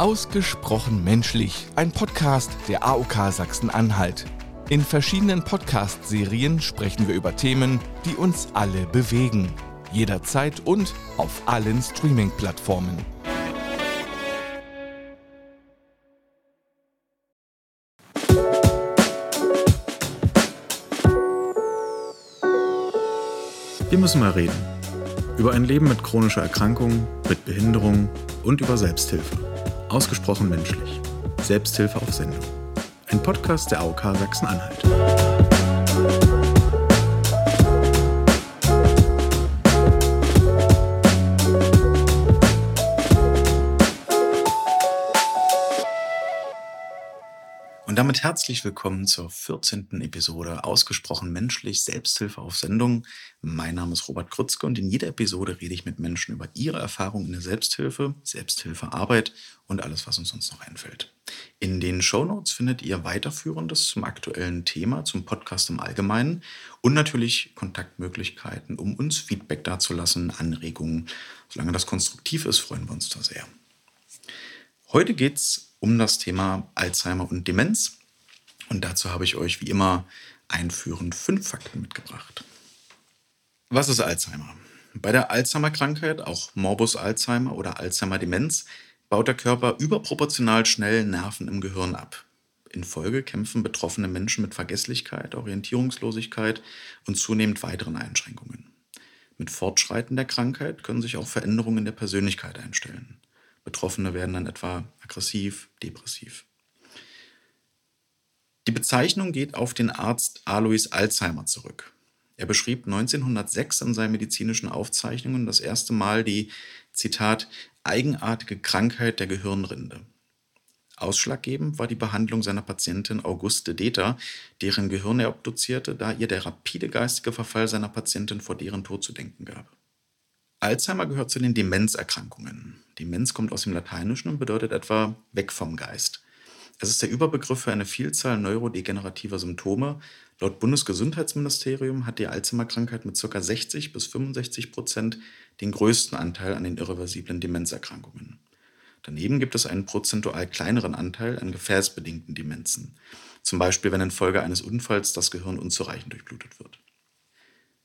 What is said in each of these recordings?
Ausgesprochen menschlich, ein Podcast der AOK Sachsen-Anhalt. In verschiedenen Podcast-Serien sprechen wir über Themen, die uns alle bewegen. Jederzeit und auf allen Streaming-Plattformen. Wir müssen mal reden. Über ein Leben mit chronischer Erkrankung, mit Behinderung und über Selbsthilfe. Ausgesprochen menschlich. Selbsthilfe auf Sendung. Ein Podcast der AOK Sachsen-Anhalt. Damit herzlich willkommen zur 14. Episode Ausgesprochen menschlich Selbsthilfe auf Sendung. Mein Name ist Robert Krützke und in jeder Episode rede ich mit Menschen über ihre Erfahrungen in der Selbsthilfe, Selbsthilfearbeit und alles, was uns sonst noch einfällt. In den Shownotes findet ihr weiterführendes zum aktuellen Thema, zum Podcast im Allgemeinen und natürlich Kontaktmöglichkeiten, um uns Feedback dazulassen, Anregungen. Solange das konstruktiv ist, freuen wir uns da sehr. Heute geht es um das Thema Alzheimer und Demenz. Und dazu habe ich euch wie immer einführend fünf Fakten mitgebracht. Was ist Alzheimer? Bei der Alzheimer-Krankheit, auch Morbus Alzheimer oder Alzheimer-Demenz, baut der Körper überproportional schnell Nerven im Gehirn ab. In Folge kämpfen betroffene Menschen mit Vergesslichkeit, Orientierungslosigkeit und zunehmend weiteren Einschränkungen. Mit Fortschreiten der Krankheit können sich auch Veränderungen der Persönlichkeit einstellen. Betroffene werden dann etwa aggressiv, depressiv. Die Bezeichnung geht auf den Arzt Alois Alzheimer zurück. Er beschrieb 1906 in seinen medizinischen Aufzeichnungen das erste Mal die, Zitat, eigenartige Krankheit der Gehirnrinde. Ausschlaggebend war die Behandlung seiner Patientin Auguste Deter, deren Gehirn er obduzierte, da ihr der rapide geistige Verfall seiner Patientin vor deren Tod zu denken gab. Alzheimer gehört zu den Demenzerkrankungen. Demenz kommt aus dem Lateinischen und bedeutet etwa weg vom Geist. Es ist der Überbegriff für eine Vielzahl neurodegenerativer Symptome. Laut Bundesgesundheitsministerium hat die Alzheimer-Krankheit mit ca. 60 bis 65 Prozent den größten Anteil an den irreversiblen Demenzerkrankungen. Daneben gibt es einen prozentual kleineren Anteil an gefäßbedingten Demenzen, zum Beispiel wenn infolge eines Unfalls das Gehirn unzureichend durchblutet wird.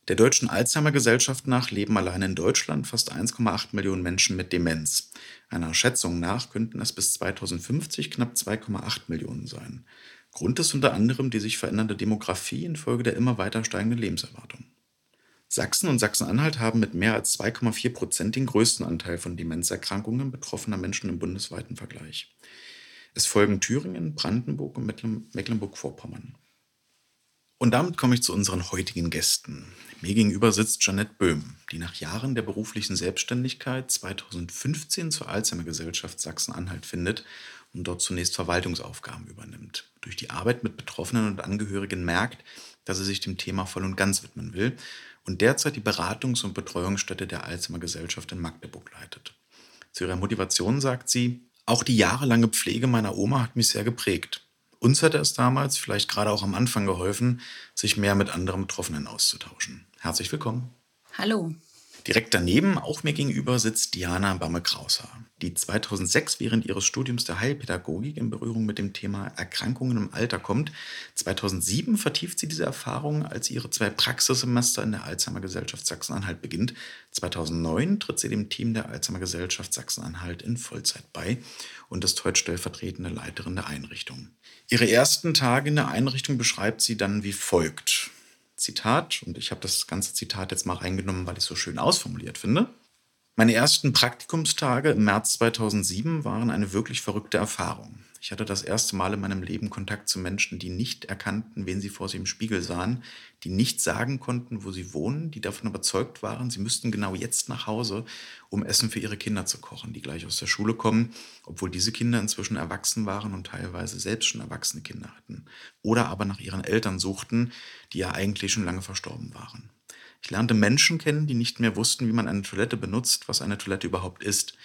Der Deutschen Alzheimer Gesellschaft nach leben allein in Deutschland fast 1,8 Millionen Menschen mit Demenz. Einer Schätzung nach könnten es bis 2050 knapp 2,8 Millionen sein. Grund ist unter anderem die sich verändernde Demografie infolge der immer weiter steigenden Lebenserwartung. Sachsen und Sachsen-Anhalt haben mit mehr als 2,4 Prozent den größten Anteil von Demenzerkrankungen betroffener Menschen im bundesweiten Vergleich. Es folgen Thüringen, Brandenburg und Mecklenburg-Vorpommern. Und damit komme ich zu unseren heutigen Gästen. Mir gegenüber sitzt Janette Böhm, die nach Jahren der beruflichen Selbstständigkeit 2015 zur Alzheimer Gesellschaft Sachsen-Anhalt findet und dort zunächst Verwaltungsaufgaben übernimmt. Durch die Arbeit mit Betroffenen und Angehörigen merkt, dass sie sich dem Thema voll und ganz widmen will und derzeit die Beratungs- und Betreuungsstätte der Alzheimer Gesellschaft in Magdeburg leitet. Zu ihrer Motivation sagt sie, auch die jahrelange Pflege meiner Oma hat mich sehr geprägt. Uns hätte es damals, vielleicht gerade auch am Anfang geholfen, sich mehr mit anderen Betroffenen auszutauschen. Herzlich willkommen. Hallo. Direkt daneben, auch mir gegenüber, sitzt Diana Bamme-Krauser, die 2006 während ihres Studiums der Heilpädagogik in Berührung mit dem Thema Erkrankungen im Alter kommt. 2007 vertieft sie diese Erfahrung, als ihre zwei Praxissemester in der Alzheimer Gesellschaft Sachsen-Anhalt beginnt. 2009 tritt sie dem Team der Alzheimer Gesellschaft Sachsen-Anhalt in Vollzeit bei und ist heute stellvertretende Leiterin der Einrichtung. Ihre ersten Tage in der Einrichtung beschreibt sie dann wie folgt. Zitat, und ich habe das ganze Zitat jetzt mal reingenommen, weil ich es so schön ausformuliert finde. Meine ersten Praktikumstage im März 2007 waren eine wirklich verrückte Erfahrung. Ich hatte das erste Mal in meinem Leben Kontakt zu Menschen, die nicht erkannten, wen sie vor sich im Spiegel sahen, die nicht sagen konnten, wo sie wohnen, die davon überzeugt waren, sie müssten genau jetzt nach Hause, um Essen für ihre Kinder zu kochen, die gleich aus der Schule kommen, obwohl diese Kinder inzwischen erwachsen waren und teilweise selbst schon erwachsene Kinder hatten. Oder aber nach ihren Eltern suchten, die ja eigentlich schon lange verstorben waren. Ich lernte Menschen kennen, die nicht mehr wussten, wie man eine Toilette benutzt, was eine Toilette überhaupt ist.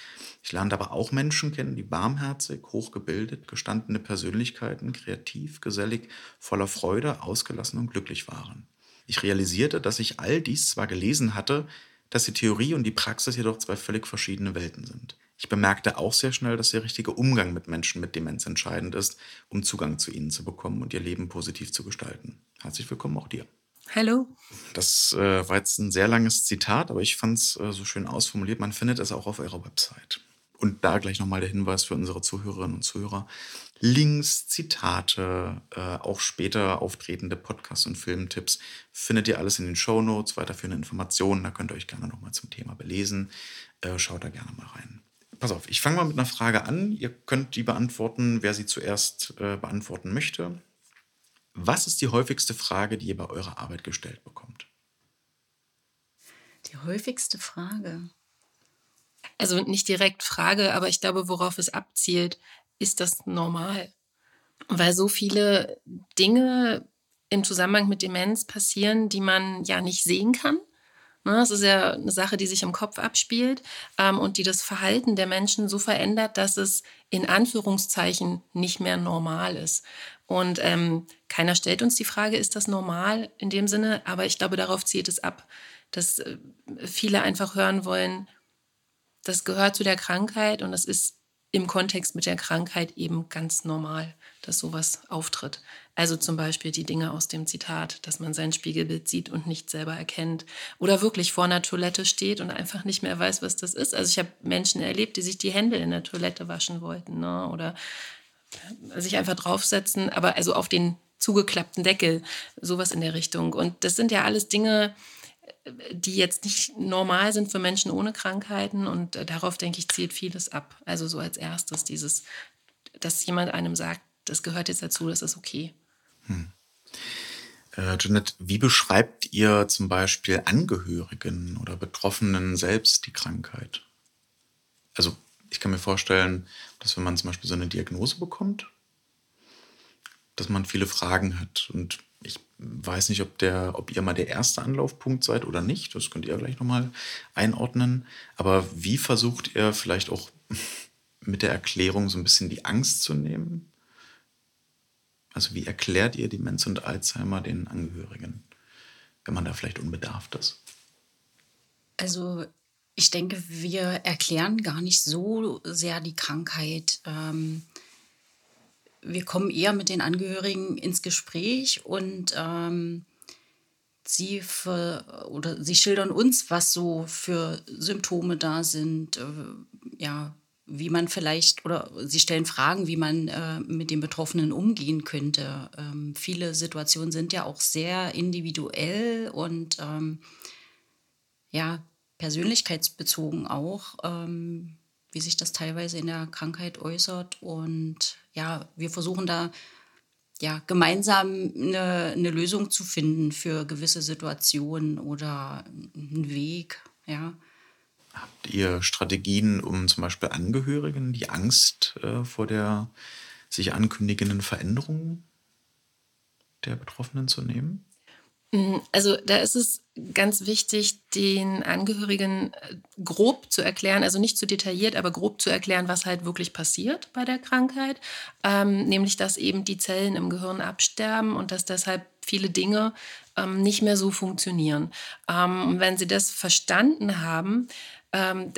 Ich lernte aber auch Menschen kennen, die warmherzig, hochgebildet, gestandene Persönlichkeiten, kreativ, gesellig, voller Freude, ausgelassen und glücklich waren. Ich realisierte, dass ich all dies zwar gelesen hatte, dass die Theorie und die Praxis jedoch zwei völlig verschiedene Welten sind. Ich bemerkte auch sehr schnell, dass der richtige Umgang mit Menschen mit Demenz entscheidend ist, um Zugang zu ihnen zu bekommen und ihr Leben positiv zu gestalten. Herzlich willkommen auch dir. Hallo. Das äh, war jetzt ein sehr langes Zitat, aber ich fand es äh, so schön ausformuliert. Man findet es auch auf eurer Website. Und da gleich nochmal der Hinweis für unsere Zuhörerinnen und Zuhörer. Links, Zitate, äh, auch später auftretende Podcasts und Filmtipps findet ihr alles in den Show Notes, weiterführende Informationen. Da könnt ihr euch gerne nochmal zum Thema belesen. Äh, schaut da gerne mal rein. Pass auf, ich fange mal mit einer Frage an. Ihr könnt die beantworten, wer sie zuerst äh, beantworten möchte. Was ist die häufigste Frage, die ihr bei eurer Arbeit gestellt bekommt? Die häufigste Frage. Also nicht direkt Frage, aber ich glaube, worauf es abzielt, ist das normal? Weil so viele Dinge im Zusammenhang mit Demenz passieren, die man ja nicht sehen kann. Ne, das ist ja eine Sache, die sich im Kopf abspielt ähm, und die das Verhalten der Menschen so verändert, dass es in Anführungszeichen nicht mehr normal ist. Und ähm, keiner stellt uns die Frage, ist das normal in dem Sinne? Aber ich glaube, darauf zielt es ab, dass äh, viele einfach hören wollen, das gehört zu der Krankheit und das ist im Kontext mit der Krankheit eben ganz normal, dass sowas auftritt. Also zum Beispiel die Dinge aus dem Zitat, dass man sein Spiegelbild sieht und nicht selber erkennt. Oder wirklich vor einer Toilette steht und einfach nicht mehr weiß, was das ist. Also ich habe Menschen erlebt, die sich die Hände in der Toilette waschen wollten. Ne? Oder sich einfach draufsetzen, aber also auf den zugeklappten Deckel, sowas in der Richtung. Und das sind ja alles Dinge, die jetzt nicht normal sind für Menschen ohne Krankheiten. Und äh, darauf, denke ich, zielt vieles ab. Also so als erstes dieses, dass jemand einem sagt, das gehört jetzt dazu, das ist okay. Hm. Äh, Janet, wie beschreibt ihr zum Beispiel Angehörigen oder Betroffenen selbst die Krankheit? Also ich kann mir vorstellen, dass wenn man zum Beispiel so eine Diagnose bekommt, dass man viele Fragen hat. Und ich weiß nicht, ob, der, ob ihr mal der erste Anlaufpunkt seid oder nicht. Das könnt ihr gleich nochmal einordnen. Aber wie versucht ihr vielleicht auch mit der Erklärung so ein bisschen die Angst zu nehmen? Also wie erklärt ihr Demenz und Alzheimer den Angehörigen, wenn man da vielleicht unbedarft ist? Also ich denke, wir erklären gar nicht so sehr die Krankheit. Ähm, wir kommen eher mit den Angehörigen ins Gespräch und ähm, sie, für, oder sie schildern uns, was so für Symptome da sind, äh, ja, wie man vielleicht, oder sie stellen Fragen, wie man äh, mit den Betroffenen umgehen könnte. Ähm, viele Situationen sind ja auch sehr individuell und ähm, ja, persönlichkeitsbezogen auch, ähm, wie sich das teilweise in der Krankheit äußert. Und ja, wir versuchen da ja, gemeinsam eine, eine Lösung zu finden für gewisse Situationen oder einen Weg. Ja. Habt ihr Strategien, um zum Beispiel Angehörigen die Angst äh, vor der sich ankündigenden Veränderung der Betroffenen zu nehmen? Mm, also da ist es ganz wichtig, den Angehörigen äh, grob zu erklären, also nicht zu detailliert, aber grob zu erklären, was halt wirklich passiert bei der Krankheit. Ähm, nämlich, dass eben die Zellen im Gehirn absterben und dass deshalb viele Dinge ähm, nicht mehr so funktionieren. Ähm, und wenn sie das verstanden haben, ähm,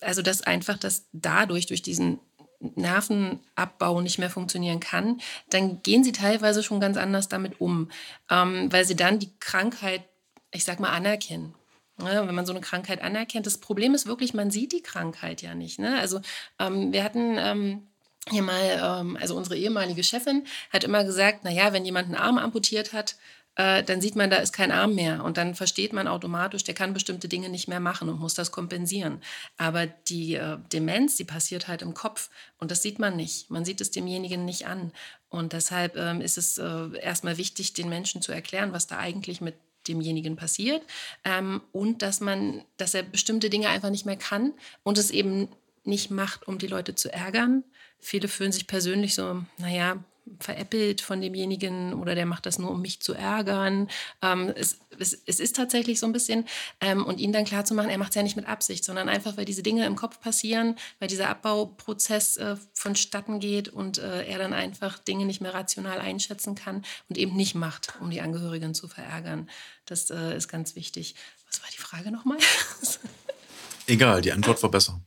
also dass einfach, dass dadurch, durch diesen Nervenabbau nicht mehr funktionieren kann, dann gehen sie teilweise schon ganz anders damit um, ähm, weil sie dann die Krankheit, ich sag mal, anerkennen. Ja, wenn man so eine Krankheit anerkennt. Das Problem ist wirklich, man sieht die Krankheit ja nicht. Ne? Also ähm, wir hatten ähm, hier mal, ähm, also unsere ehemalige Chefin hat immer gesagt, naja, wenn jemand einen Arm amputiert hat, äh, dann sieht man, da ist kein Arm mehr. Und dann versteht man automatisch, der kann bestimmte Dinge nicht mehr machen und muss das kompensieren. Aber die äh, Demenz, die passiert halt im Kopf und das sieht man nicht. Man sieht es demjenigen nicht an. Und deshalb ähm, ist es äh, erstmal wichtig, den Menschen zu erklären, was da eigentlich mit demjenigen passiert ähm, und dass man, dass er bestimmte Dinge einfach nicht mehr kann und es eben nicht macht, um die Leute zu ärgern. Viele fühlen sich persönlich so, naja, veräppelt von demjenigen oder der macht das nur, um mich zu ärgern. Ähm, es, es, es, ist tatsächlich so ein bisschen, ähm, und ihn dann klarzumachen, er macht es ja nicht mit Absicht, sondern einfach, weil diese Dinge im Kopf passieren, weil dieser Abbauprozess äh, vonstatten geht und äh, er dann einfach Dinge nicht mehr rational einschätzen kann und eben nicht macht, um die Angehörigen zu verärgern. Das äh, ist ganz wichtig. Was war die Frage nochmal? Egal, die Antwort war besser.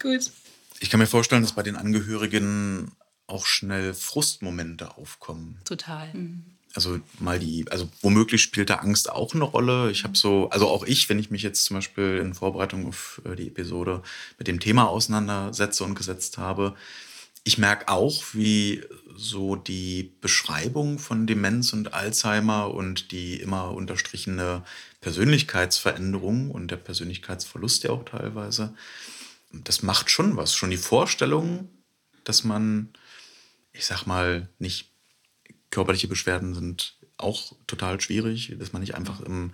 Gut. Ich kann mir vorstellen, dass bei den Angehörigen auch schnell Frustmomente aufkommen. Total. Mhm. Also mal die, also womöglich spielt da Angst auch eine Rolle. Ich habe so, also auch ich, wenn ich mich jetzt zum Beispiel in Vorbereitung auf äh, die Episode mit dem Thema auseinandersetze und gesetzt habe, ich merke auch, wie so die Beschreibung von Demenz und Alzheimer und die immer unterstrichene Persönlichkeitsveränderung und der Persönlichkeitsverlust ja auch teilweise, das macht schon was. Schon die Vorstellung, dass man, ich sag mal, nicht körperliche Beschwerden sind auch total schwierig, dass man nicht einfach im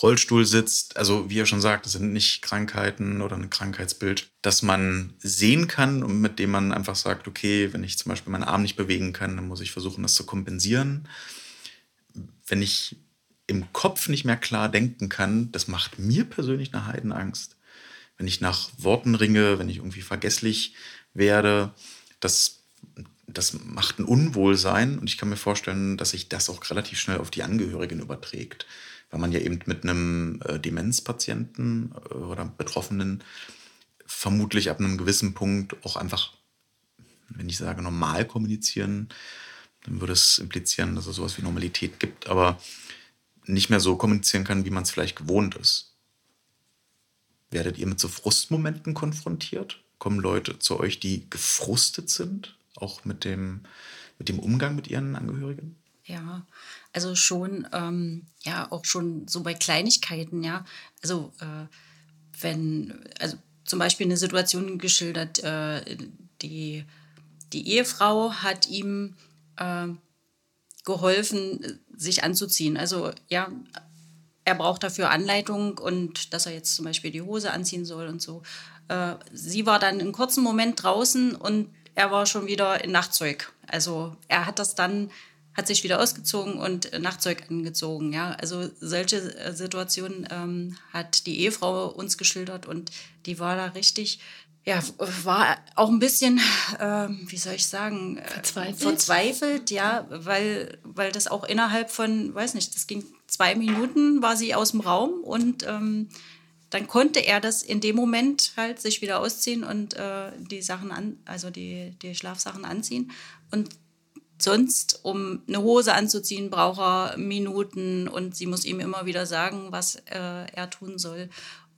Rollstuhl sitzt. Also wie er schon sagt, das sind nicht Krankheiten oder ein Krankheitsbild, das man sehen kann und mit dem man einfach sagt, okay, wenn ich zum Beispiel meinen Arm nicht bewegen kann, dann muss ich versuchen, das zu kompensieren. Wenn ich im Kopf nicht mehr klar denken kann, das macht mir persönlich eine Heidenangst. Wenn ich nach Worten ringe, wenn ich irgendwie vergesslich werde, das, das macht ein Unwohlsein und ich kann mir vorstellen, dass sich das auch relativ schnell auf die Angehörigen überträgt weil man ja eben mit einem äh, Demenzpatienten äh, oder Betroffenen vermutlich ab einem gewissen Punkt auch einfach, wenn ich sage normal kommunizieren, dann würde es implizieren, dass es sowas wie Normalität gibt, aber nicht mehr so kommunizieren kann, wie man es vielleicht gewohnt ist. Werdet ihr mit so Frustmomenten konfrontiert? Kommen Leute zu euch, die gefrustet sind, auch mit dem, mit dem Umgang mit ihren Angehörigen? Ja, also schon, ähm, ja, auch schon so bei Kleinigkeiten, ja. Also äh, wenn, also zum Beispiel eine Situation geschildert, äh, die, die Ehefrau hat ihm äh, geholfen, sich anzuziehen. Also ja, er braucht dafür Anleitung und dass er jetzt zum Beispiel die Hose anziehen soll und so. Äh, sie war dann einen kurzen Moment draußen und er war schon wieder in Nachtzeug. Also er hat das dann hat sich wieder ausgezogen und Nachtzeug angezogen. Ja, also solche äh, Situationen ähm, hat die Ehefrau uns geschildert und die war da richtig, ja, war auch ein bisschen, äh, wie soll ich sagen, äh, verzweifelt. verzweifelt, ja, weil, weil das auch innerhalb von, weiß nicht, das ging zwei Minuten, war sie aus dem Raum und ähm, dann konnte er das in dem Moment halt sich wieder ausziehen und äh, die Sachen an, also die, die Schlafsachen anziehen. Und sonst, um eine Hose anzuziehen, braucht er Minuten und sie muss ihm immer wieder sagen, was äh, er tun soll.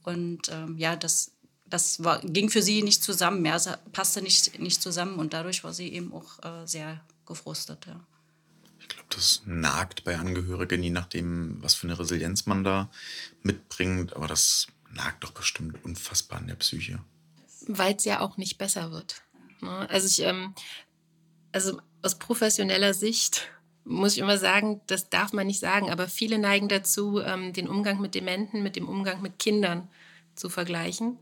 Und ähm, ja, das, das war, ging für sie nicht zusammen, es passte nicht, nicht zusammen und dadurch war sie eben auch äh, sehr gefrustet. Ja. Ich glaube, das nagt bei Angehörigen, je nachdem, was für eine Resilienz man da mitbringt, aber das nagt doch bestimmt unfassbar an der Psyche. Weil es ja auch nicht besser wird. Ne? Also ich, ähm, also aus professioneller Sicht muss ich immer sagen, das darf man nicht sagen, aber viele neigen dazu, ähm, den Umgang mit Dementen mit dem Umgang mit Kindern zu vergleichen.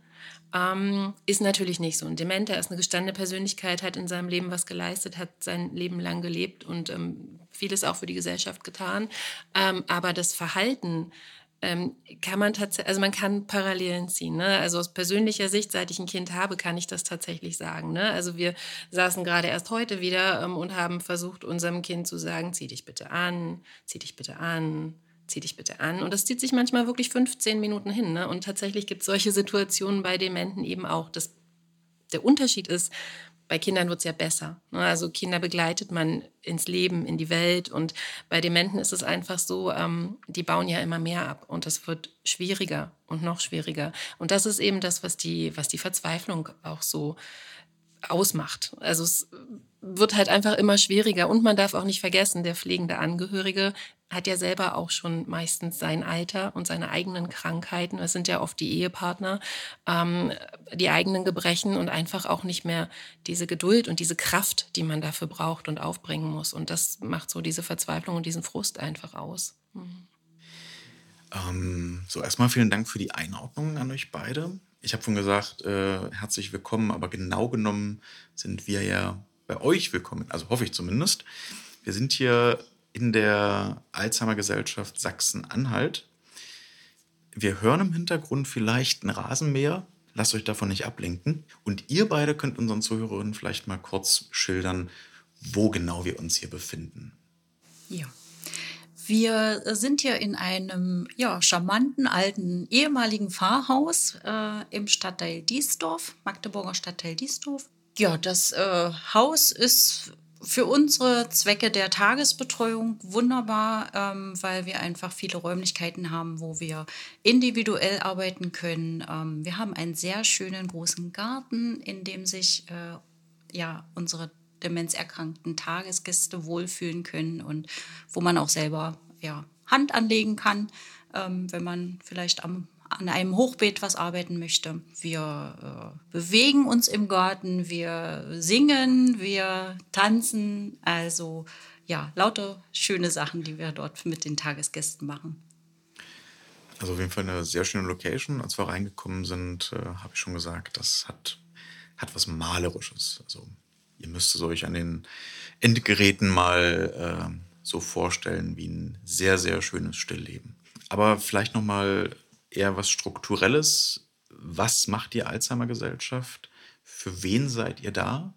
Ähm, ist natürlich nicht so. Ein Dementer ist eine gestandene Persönlichkeit, hat in seinem Leben was geleistet, hat sein Leben lang gelebt und ähm, vieles auch für die Gesellschaft getan. Ähm, aber das Verhalten ähm, kann man tatsächlich, also man kann Parallelen ziehen. Ne? Also aus persönlicher Sicht, seit ich ein Kind habe, kann ich das tatsächlich sagen. Ne? Also wir saßen gerade erst heute wieder ähm, und haben versucht, unserem Kind zu sagen, zieh dich bitte an, zieh dich bitte an, zieh dich bitte an. Und das zieht sich manchmal wirklich 15 Minuten hin. Ne? Und tatsächlich gibt es solche Situationen bei Dementen eben auch. Das, der Unterschied ist, bei Kindern wird es ja besser. Ne? Also Kinder begleitet man ins Leben, in die Welt. Und bei Dementen ist es einfach so, ähm, die bauen ja immer mehr ab. Und das wird schwieriger und noch schwieriger. Und das ist eben das, was die, was die Verzweiflung auch so ausmacht. Also es wird halt einfach immer schwieriger. Und man darf auch nicht vergessen, der pflegende Angehörige hat ja selber auch schon meistens sein Alter und seine eigenen Krankheiten. Es sind ja oft die Ehepartner, ähm, die eigenen Gebrechen und einfach auch nicht mehr diese Geduld und diese Kraft, die man dafür braucht und aufbringen muss. Und das macht so diese Verzweiflung und diesen Frust einfach aus. Mhm. Ähm, so, erstmal vielen Dank für die Einordnung an euch beide. Ich habe schon gesagt, äh, herzlich willkommen, aber genau genommen sind wir ja bei euch willkommen, also hoffe ich zumindest. Wir sind hier in der Alzheimer Gesellschaft Sachsen-Anhalt. Wir hören im Hintergrund vielleicht ein Rasenmäher. Lasst euch davon nicht ablenken. Und ihr beide könnt unseren Zuhörerinnen vielleicht mal kurz schildern, wo genau wir uns hier befinden. Ja. Wir sind hier in einem ja, charmanten alten ehemaligen Pfarrhaus äh, im Stadtteil Diesdorf, Magdeburger Stadtteil Diesdorf. Ja, das äh, Haus ist für unsere Zwecke der Tagesbetreuung wunderbar, ähm, weil wir einfach viele Räumlichkeiten haben, wo wir individuell arbeiten können. Ähm, wir haben einen sehr schönen großen Garten, in dem sich äh, ja, unsere demenzerkrankten Tagesgäste wohlfühlen können und wo man auch selber ja, Hand anlegen kann, ähm, wenn man vielleicht am, an einem Hochbeet was arbeiten möchte. Wir äh, bewegen uns im Garten, wir singen, wir tanzen, also ja, lauter schöne Sachen, die wir dort mit den Tagesgästen machen. Also auf jeden Fall eine sehr schöne Location. Als wir reingekommen sind, äh, habe ich schon gesagt, das hat, hat was Malerisches. Also ihr müsst es euch an den Endgeräten mal äh, so vorstellen wie ein sehr, sehr schönes Stillleben. Aber vielleicht nochmal eher was Strukturelles. Was macht die Alzheimer-Gesellschaft? Für wen seid ihr da?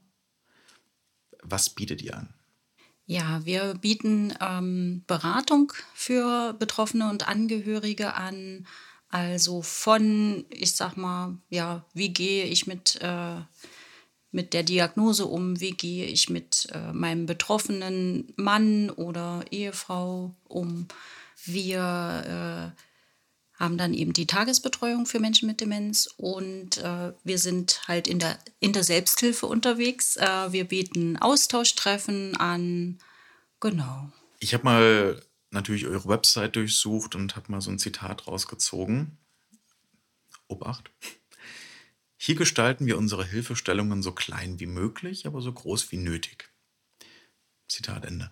Was bietet ihr an? Ja, wir bieten ähm, Beratung für Betroffene und Angehörige an. Also von, ich sag mal, ja, wie gehe ich mit äh, mit der Diagnose um, wie gehe ich mit äh, meinem betroffenen Mann oder Ehefrau um. Wir äh, haben dann eben die Tagesbetreuung für Menschen mit Demenz und äh, wir sind halt in der, in der Selbsthilfe unterwegs. Äh, wir bieten Austauschtreffen an. Genau. Ich habe mal natürlich eure Website durchsucht und habe mal so ein Zitat rausgezogen. Obacht. Hier gestalten wir unsere Hilfestellungen so klein wie möglich, aber so groß wie nötig. Zitat Ende.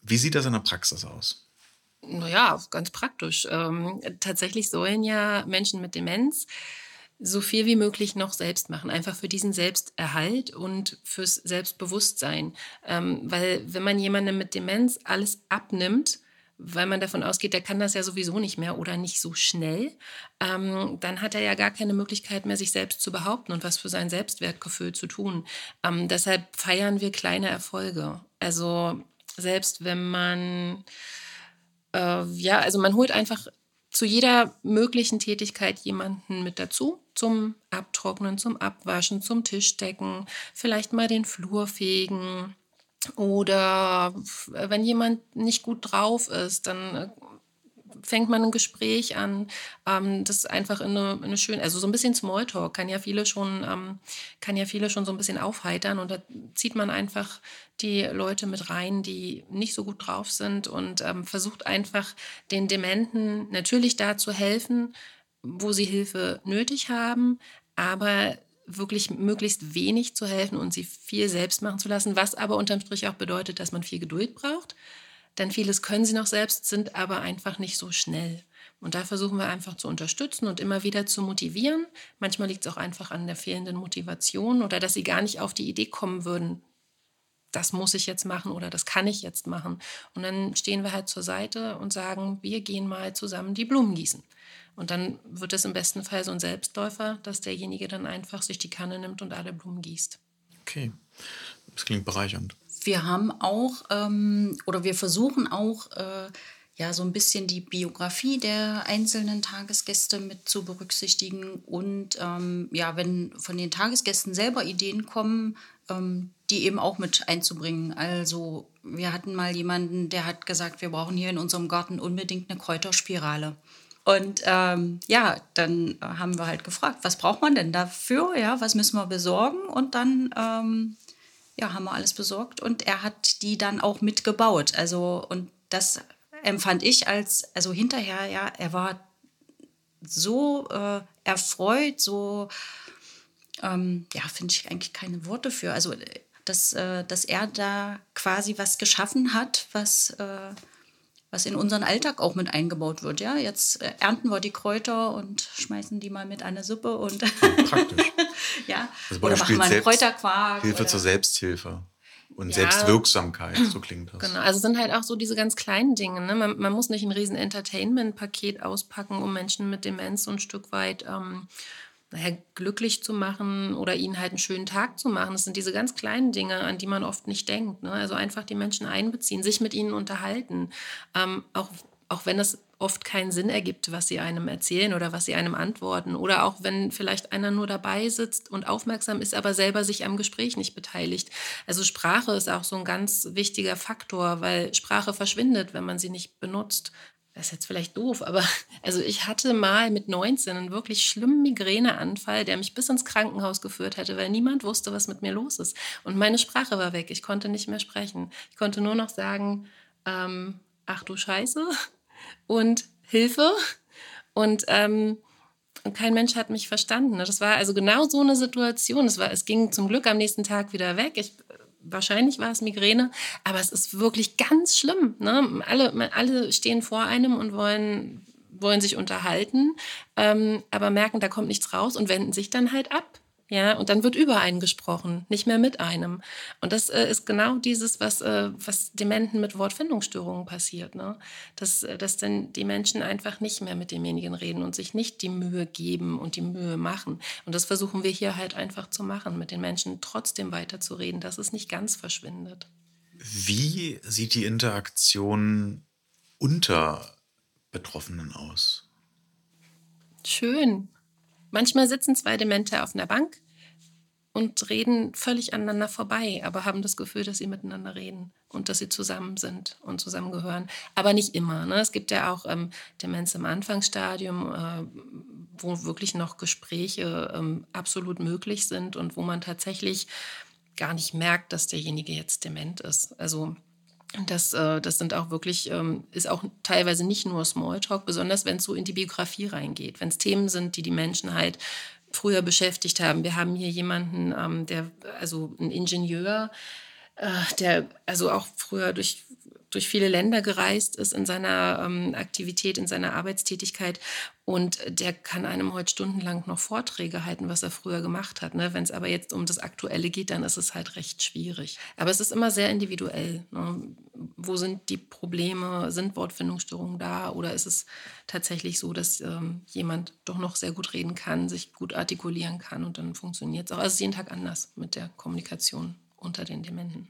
Wie sieht das in der Praxis aus? Naja, ganz praktisch. Ähm, tatsächlich sollen ja Menschen mit Demenz so viel wie möglich noch selbst machen, einfach für diesen Selbsterhalt und fürs Selbstbewusstsein. Ähm, weil wenn man jemandem mit Demenz alles abnimmt, weil man davon ausgeht, der kann das ja sowieso nicht mehr oder nicht so schnell, ähm, dann hat er ja gar keine Möglichkeit mehr, sich selbst zu behaupten und was für sein Selbstwertgefühl zu tun. Ähm, deshalb feiern wir kleine Erfolge. Also selbst wenn man, äh, ja, also man holt einfach zu jeder möglichen Tätigkeit jemanden mit dazu, zum Abtrocknen, zum Abwaschen, zum Tischdecken, vielleicht mal den Flur fegen. Oder wenn jemand nicht gut drauf ist, dann äh, fängt man ein Gespräch an. Ähm, das ist einfach eine, eine schöne, also so ein bisschen Smalltalk kann ja viele schon, ähm, kann ja viele schon so ein bisschen aufheitern und da zieht man einfach die Leute mit rein, die nicht so gut drauf sind und ähm, versucht einfach den Dementen natürlich da zu helfen, wo sie Hilfe nötig haben, aber wirklich möglichst wenig zu helfen und sie viel selbst machen zu lassen, was aber unterm Strich auch bedeutet, dass man viel Geduld braucht. Denn vieles können sie noch selbst, sind aber einfach nicht so schnell. Und da versuchen wir einfach zu unterstützen und immer wieder zu motivieren. Manchmal liegt es auch einfach an der fehlenden Motivation oder dass sie gar nicht auf die Idee kommen würden, das muss ich jetzt machen oder das kann ich jetzt machen. Und dann stehen wir halt zur Seite und sagen, wir gehen mal zusammen die Blumen gießen. Und dann wird es im besten Fall so ein Selbstläufer, dass derjenige dann einfach sich die Kanne nimmt und alle Blumen gießt. Okay, das klingt bereichernd. Wir haben auch ähm, oder wir versuchen auch äh, ja so ein bisschen die Biografie der einzelnen Tagesgäste mit zu berücksichtigen und ähm, ja, wenn von den Tagesgästen selber Ideen kommen, ähm, die eben auch mit einzubringen. Also wir hatten mal jemanden, der hat gesagt, wir brauchen hier in unserem Garten unbedingt eine Kräuterspirale. Und ähm, ja, dann haben wir halt gefragt, was braucht man denn dafür? Ja, was müssen wir besorgen? Und dann ähm, ja, haben wir alles besorgt und er hat die dann auch mitgebaut. Also und das empfand ich als, also hinterher, ja, er war so äh, erfreut, so, ähm, ja, finde ich eigentlich keine Worte für. Also, dass, äh, dass er da quasi was geschaffen hat, was äh, was in unseren Alltag auch mit eingebaut wird. Ja, jetzt äh, ernten wir die Kräuter und schmeißen die mal mit einer Suppe und praktisch. ja, also oder machen wir einen Kräuterquark. Hilfe oder? zur Selbsthilfe. Und ja, Selbstwirksamkeit, so klingt das. Genau, also sind halt auch so diese ganz kleinen Dinge. Ne? Man, man muss nicht ein riesen Entertainment-Paket auspacken, um Menschen mit Demenz so ein Stück weit ähm, naja, glücklich zu machen oder ihnen halt einen schönen Tag zu machen. Das sind diese ganz kleinen Dinge, an die man oft nicht denkt. Ne? Also einfach die Menschen einbeziehen, sich mit ihnen unterhalten. Ähm, auch, auch wenn es oft keinen Sinn ergibt, was sie einem erzählen oder was sie einem antworten. Oder auch wenn vielleicht einer nur dabei sitzt und aufmerksam ist, aber selber sich am Gespräch nicht beteiligt. Also Sprache ist auch so ein ganz wichtiger Faktor, weil Sprache verschwindet, wenn man sie nicht benutzt das ist jetzt vielleicht doof, aber also ich hatte mal mit 19 einen wirklich schlimmen Migräneanfall, der mich bis ins Krankenhaus geführt hätte, weil niemand wusste, was mit mir los ist. Und meine Sprache war weg. Ich konnte nicht mehr sprechen. Ich konnte nur noch sagen, ähm, ach du Scheiße und Hilfe. Und, ähm, und kein Mensch hat mich verstanden. Das war also genau so eine Situation. Es, war, es ging zum Glück am nächsten Tag wieder weg. Ich wahrscheinlich war es Migräne, aber es ist wirklich ganz schlimm. Ne? Alle, alle stehen vor einem und wollen, wollen sich unterhalten, ähm, aber merken, da kommt nichts raus und wenden sich dann halt ab. Ja, und dann wird über einen gesprochen, nicht mehr mit einem. Und das äh, ist genau dieses, was, äh, was Dementen mit Wortfindungsstörungen passiert. Ne? Dass, äh, dass dann die Menschen einfach nicht mehr mit demjenigen reden und sich nicht die Mühe geben und die Mühe machen. Und das versuchen wir hier halt einfach zu machen, mit den Menschen trotzdem weiterzureden, dass es nicht ganz verschwindet. Wie sieht die Interaktion unter Betroffenen aus? Schön. Manchmal sitzen zwei Demente auf einer Bank und reden völlig aneinander vorbei, aber haben das Gefühl, dass sie miteinander reden und dass sie zusammen sind und zusammengehören. Aber nicht immer. Ne? Es gibt ja auch ähm, Demenz im Anfangsstadium, äh, wo wirklich noch Gespräche ähm, absolut möglich sind und wo man tatsächlich gar nicht merkt, dass derjenige jetzt dement ist. Also das, äh, das sind auch wirklich, ähm, ist auch teilweise nicht nur Smalltalk, besonders wenn es so in die Biografie reingeht. Wenn es Themen sind, die die Menschen halt früher beschäftigt haben. Wir haben hier jemanden, ähm, der, also ein Ingenieur, äh, der also auch früher durch durch viele Länder gereist ist in seiner ähm, Aktivität, in seiner Arbeitstätigkeit. Und der kann einem heute stundenlang noch Vorträge halten, was er früher gemacht hat. Ne? Wenn es aber jetzt um das Aktuelle geht, dann ist es halt recht schwierig. Aber es ist immer sehr individuell. Ne? Wo sind die Probleme? Sind Wortfindungsstörungen da? Oder ist es tatsächlich so, dass ähm, jemand doch noch sehr gut reden kann, sich gut artikulieren kann und dann funktioniert es auch? Also es ist jeden Tag anders mit der Kommunikation unter den Dementen.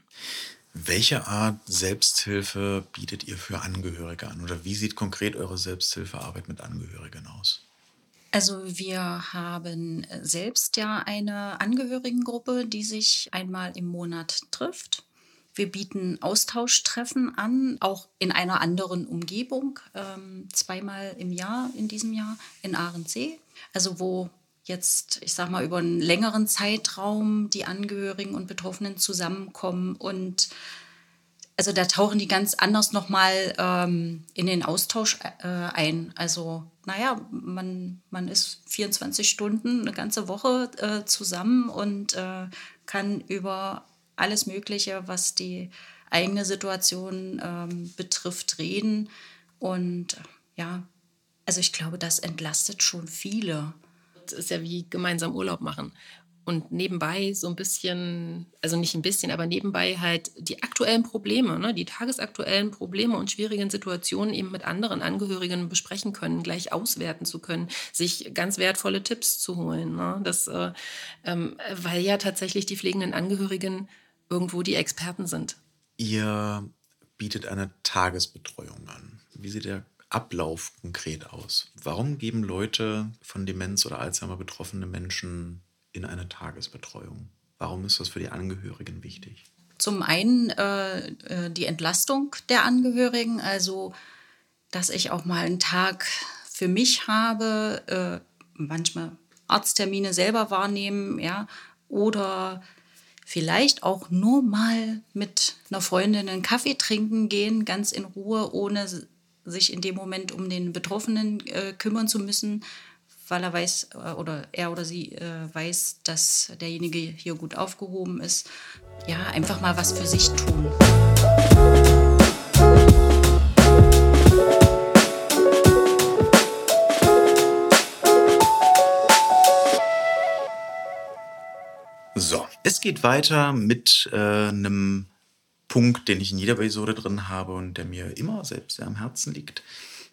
Welche Art Selbsthilfe bietet ihr für Angehörige an? Oder wie sieht konkret eure Selbsthilfearbeit mit Angehörigen aus? Also wir haben selbst ja eine Angehörigengruppe, die sich einmal im Monat trifft. Wir bieten Austauschtreffen an, auch in einer anderen Umgebung, ähm, zweimal im Jahr in diesem Jahr in Ahrensee. Also wo jetzt, ich sag mal, über einen längeren Zeitraum die Angehörigen und Betroffenen zusammenkommen und also da tauchen die ganz anders nochmal ähm, in den Austausch äh, ein. Also, naja, man, man ist 24 Stunden, eine ganze Woche äh, zusammen und äh, kann über alles Mögliche, was die eigene Situation ähm, betrifft, reden. Und ja, also ich glaube, das entlastet schon viele ist ja wie gemeinsam Urlaub machen. Und nebenbei so ein bisschen, also nicht ein bisschen, aber nebenbei halt die aktuellen Probleme, ne, die tagesaktuellen Probleme und schwierigen Situationen eben mit anderen Angehörigen besprechen können, gleich auswerten zu können, sich ganz wertvolle Tipps zu holen. Ne, das, äh, ähm, weil ja tatsächlich die pflegenden Angehörigen irgendwo die Experten sind. Ihr bietet eine Tagesbetreuung an. Wie sieht der Ablauf konkret aus? Warum geben Leute von Demenz oder Alzheimer betroffene Menschen in eine Tagesbetreuung? Warum ist das für die Angehörigen wichtig? Zum einen äh, äh, die Entlastung der Angehörigen, also dass ich auch mal einen Tag für mich habe, äh, manchmal Arzttermine selber wahrnehmen, ja, oder vielleicht auch nur mal mit einer Freundin einen Kaffee trinken gehen, ganz in Ruhe, ohne sich in dem Moment um den Betroffenen äh, kümmern zu müssen, weil er weiß äh, oder er oder sie äh, weiß, dass derjenige hier gut aufgehoben ist. Ja, einfach mal was für sich tun. So, es geht weiter mit äh, einem Punkt, den ich in jeder Episode drin habe und der mir immer selbst sehr am Herzen liegt.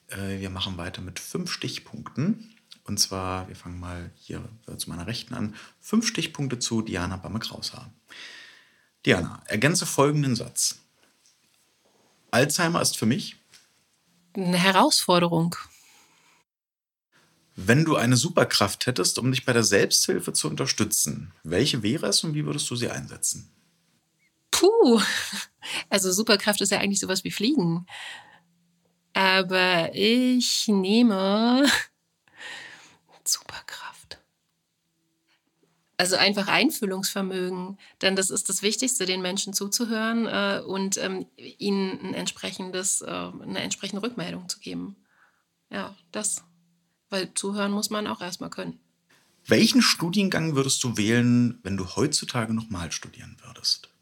Äh, wir machen weiter mit fünf Stichpunkten. Und zwar, wir fangen mal hier zu meiner Rechten an. Fünf Stichpunkte zu Diana Bamme-Kraushaar. Diana, ergänze folgenden Satz. Alzheimer ist für mich eine Herausforderung. Wenn du eine Superkraft hättest, um dich bei der Selbsthilfe zu unterstützen, welche wäre es und wie würdest du sie einsetzen? Puh, also Superkraft ist ja eigentlich sowas wie Fliegen. Aber ich nehme Superkraft. Also einfach Einfühlungsvermögen, denn das ist das Wichtigste, den Menschen zuzuhören äh, und ähm, ihnen ein entsprechendes, äh, eine entsprechende Rückmeldung zu geben. Ja, das. Weil zuhören muss man auch erstmal können. Welchen Studiengang würdest du wählen, wenn du heutzutage nochmal studieren würdest?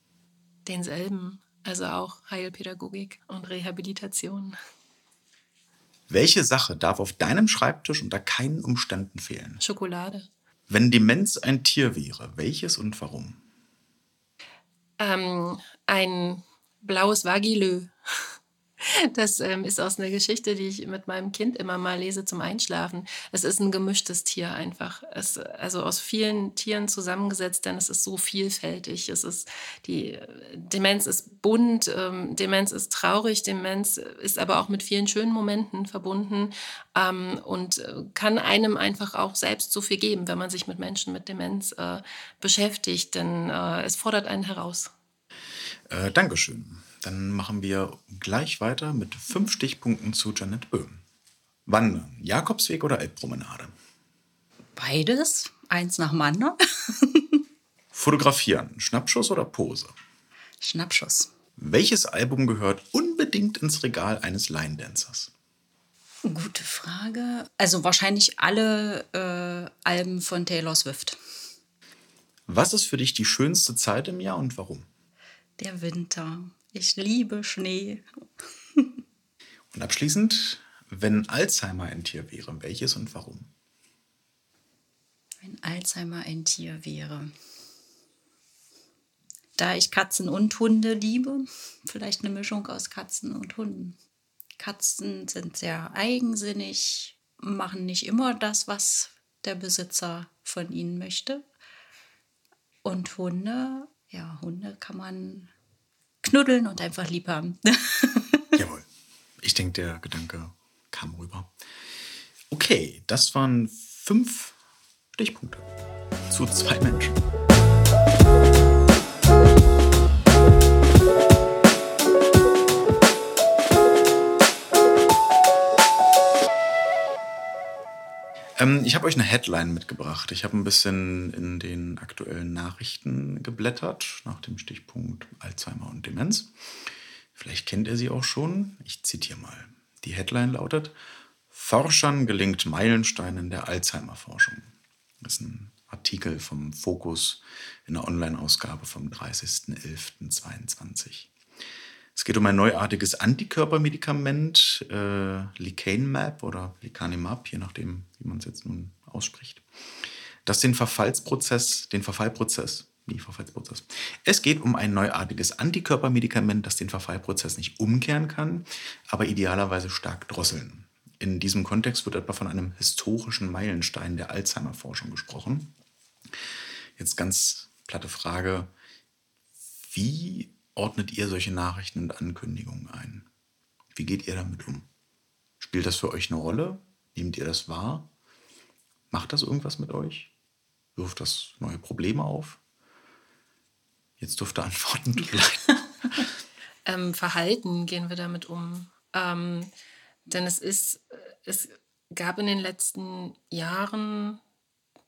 Denselben, also auch Heilpädagogik und Rehabilitation. Welche Sache darf auf deinem Schreibtisch unter keinen Umständen fehlen? Schokolade. Wenn Demenz ein Tier wäre, welches und warum? Ähm, ein blaues Wagilö. Das ähm, ist aus einer Geschichte, die ich mit meinem Kind immer mal lese zum Einschlafen. Es ist ein gemischtes Tier einfach. Es, also aus vielen Tieren zusammengesetzt, denn es ist so vielfältig. Es ist die Demenz ist bunt, ähm, Demenz ist traurig, Demenz ist aber auch mit vielen schönen Momenten verbunden ähm, und äh, kann einem einfach auch selbst so viel geben, wenn man sich mit Menschen mit Demenz äh, beschäftigt, denn äh, es fordert einen heraus. Äh, Dankeschön. Dann machen wir gleich weiter mit fünf Stichpunkten zu Janet Böhm. Wandern, Jakobsweg oder Elbpromenade? Beides, eins nach dem anderen. Fotografieren, Schnappschuss oder Pose? Schnappschuss. Welches Album gehört unbedingt ins Regal eines Line Dancers? Gute Frage. Also wahrscheinlich alle äh, Alben von Taylor Swift. Was ist für dich die schönste Zeit im Jahr und warum? Der Winter. Ich liebe Schnee. und abschließend, wenn Alzheimer ein Tier wäre, welches und warum? Wenn Alzheimer ein Tier wäre. Da ich Katzen und Hunde liebe, vielleicht eine Mischung aus Katzen und Hunden. Katzen sind sehr eigensinnig, machen nicht immer das, was der Besitzer von ihnen möchte. Und Hunde, ja, Hunde kann man knuddeln und einfach lieb haben. Jawohl. Ich denke, der Gedanke kam rüber. Okay, das waren fünf Stichpunkte zu zwei Menschen. Ähm, ich habe euch eine Headline mitgebracht. Ich habe ein bisschen in den aktuellen Nachrichten geblättert nach dem Stichpunkt Alzheimer und Demenz. Vielleicht kennt ihr sie auch schon. Ich zitiere mal. Die Headline lautet: Forschern gelingt Meilenstein in der Alzheimer-Forschung. Das ist ein Artikel vom Fokus in der Online-Ausgabe vom 30.11.22. Es geht um ein neuartiges Antikörpermedikament, äh, Lecanemab oder Lecanemab, je nachdem, wie man es jetzt nun ausspricht, das den Verfallsprozess, den Verfallprozess, wie Verfallsprozess. Es geht um ein neuartiges Antikörpermedikament, das den Verfallprozess nicht umkehren kann, aber idealerweise stark drosseln. In diesem Kontext wird etwa von einem historischen Meilenstein der Alzheimer-Forschung gesprochen. Jetzt ganz platte Frage, wie ordnet ihr solche Nachrichten und Ankündigungen ein? Wie geht ihr damit um? Spielt das für euch eine Rolle? Nehmt ihr das wahr? Macht das irgendwas mit euch? Wirft das neue Probleme auf? Jetzt dürft ihr antworten. ähm, Verhalten gehen wir damit um. Ähm, denn es ist, es gab in den letzten Jahren,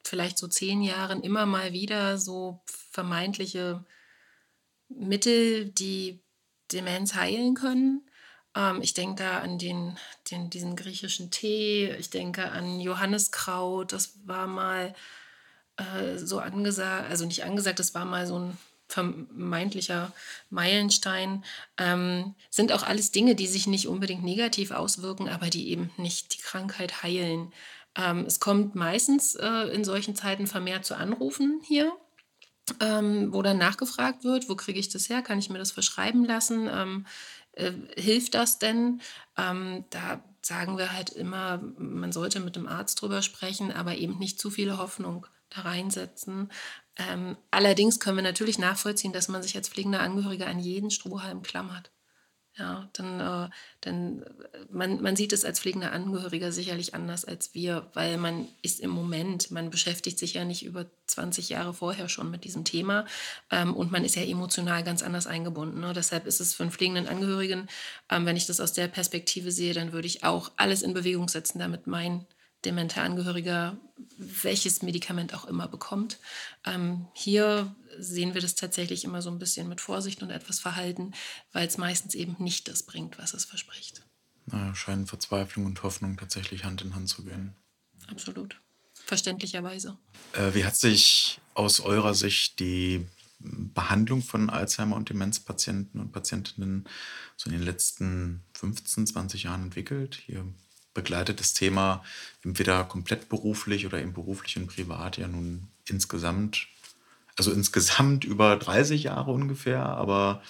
vielleicht so zehn Jahren, immer mal wieder so vermeintliche Mittel, die Demenz heilen können. Ähm, ich denke da an den, den, diesen griechischen Tee, ich denke an Johanniskraut, das war mal äh, so angesagt, also nicht angesagt, das war mal so ein vermeintlicher Meilenstein, ähm, sind auch alles Dinge, die sich nicht unbedingt negativ auswirken, aber die eben nicht die Krankheit heilen. Ähm, es kommt meistens äh, in solchen Zeiten vermehrt zu Anrufen hier ähm, wo dann nachgefragt wird, wo kriege ich das her, kann ich mir das verschreiben lassen, ähm, äh, hilft das denn? Ähm, da sagen wir halt immer, man sollte mit dem Arzt drüber sprechen, aber eben nicht zu viele Hoffnung da reinsetzen. Ähm, allerdings können wir natürlich nachvollziehen, dass man sich als pflegender Angehöriger an jeden Strohhalm klammert. Ja, dann, äh, dann äh, man, man sieht es als pflegender Angehöriger sicherlich anders als wir, weil man ist im Moment, man beschäftigt sich ja nicht über 20 Jahre vorher schon mit diesem Thema ähm, und man ist ja emotional ganz anders eingebunden. Ne? Deshalb ist es für einen pflegenden Angehörigen, ähm, wenn ich das aus der Perspektive sehe, dann würde ich auch alles in Bewegung setzen, damit mein dementer Angehöriger welches Medikament auch immer bekommt. Ähm, hier sehen wir das tatsächlich immer so ein bisschen mit Vorsicht und etwas Verhalten, weil es meistens eben nicht das bringt, was es verspricht. Na, scheinen Verzweiflung und Hoffnung tatsächlich Hand in Hand zu gehen. Absolut. Verständlicherweise. Äh, wie hat sich aus eurer Sicht die Behandlung von Alzheimer- und Demenzpatienten und Patientinnen so in den letzten 15, 20 Jahren entwickelt? Hier begleitet das Thema entweder komplett beruflich oder eben beruflich und privat ja nun insgesamt, also insgesamt über 30 Jahre ungefähr, aber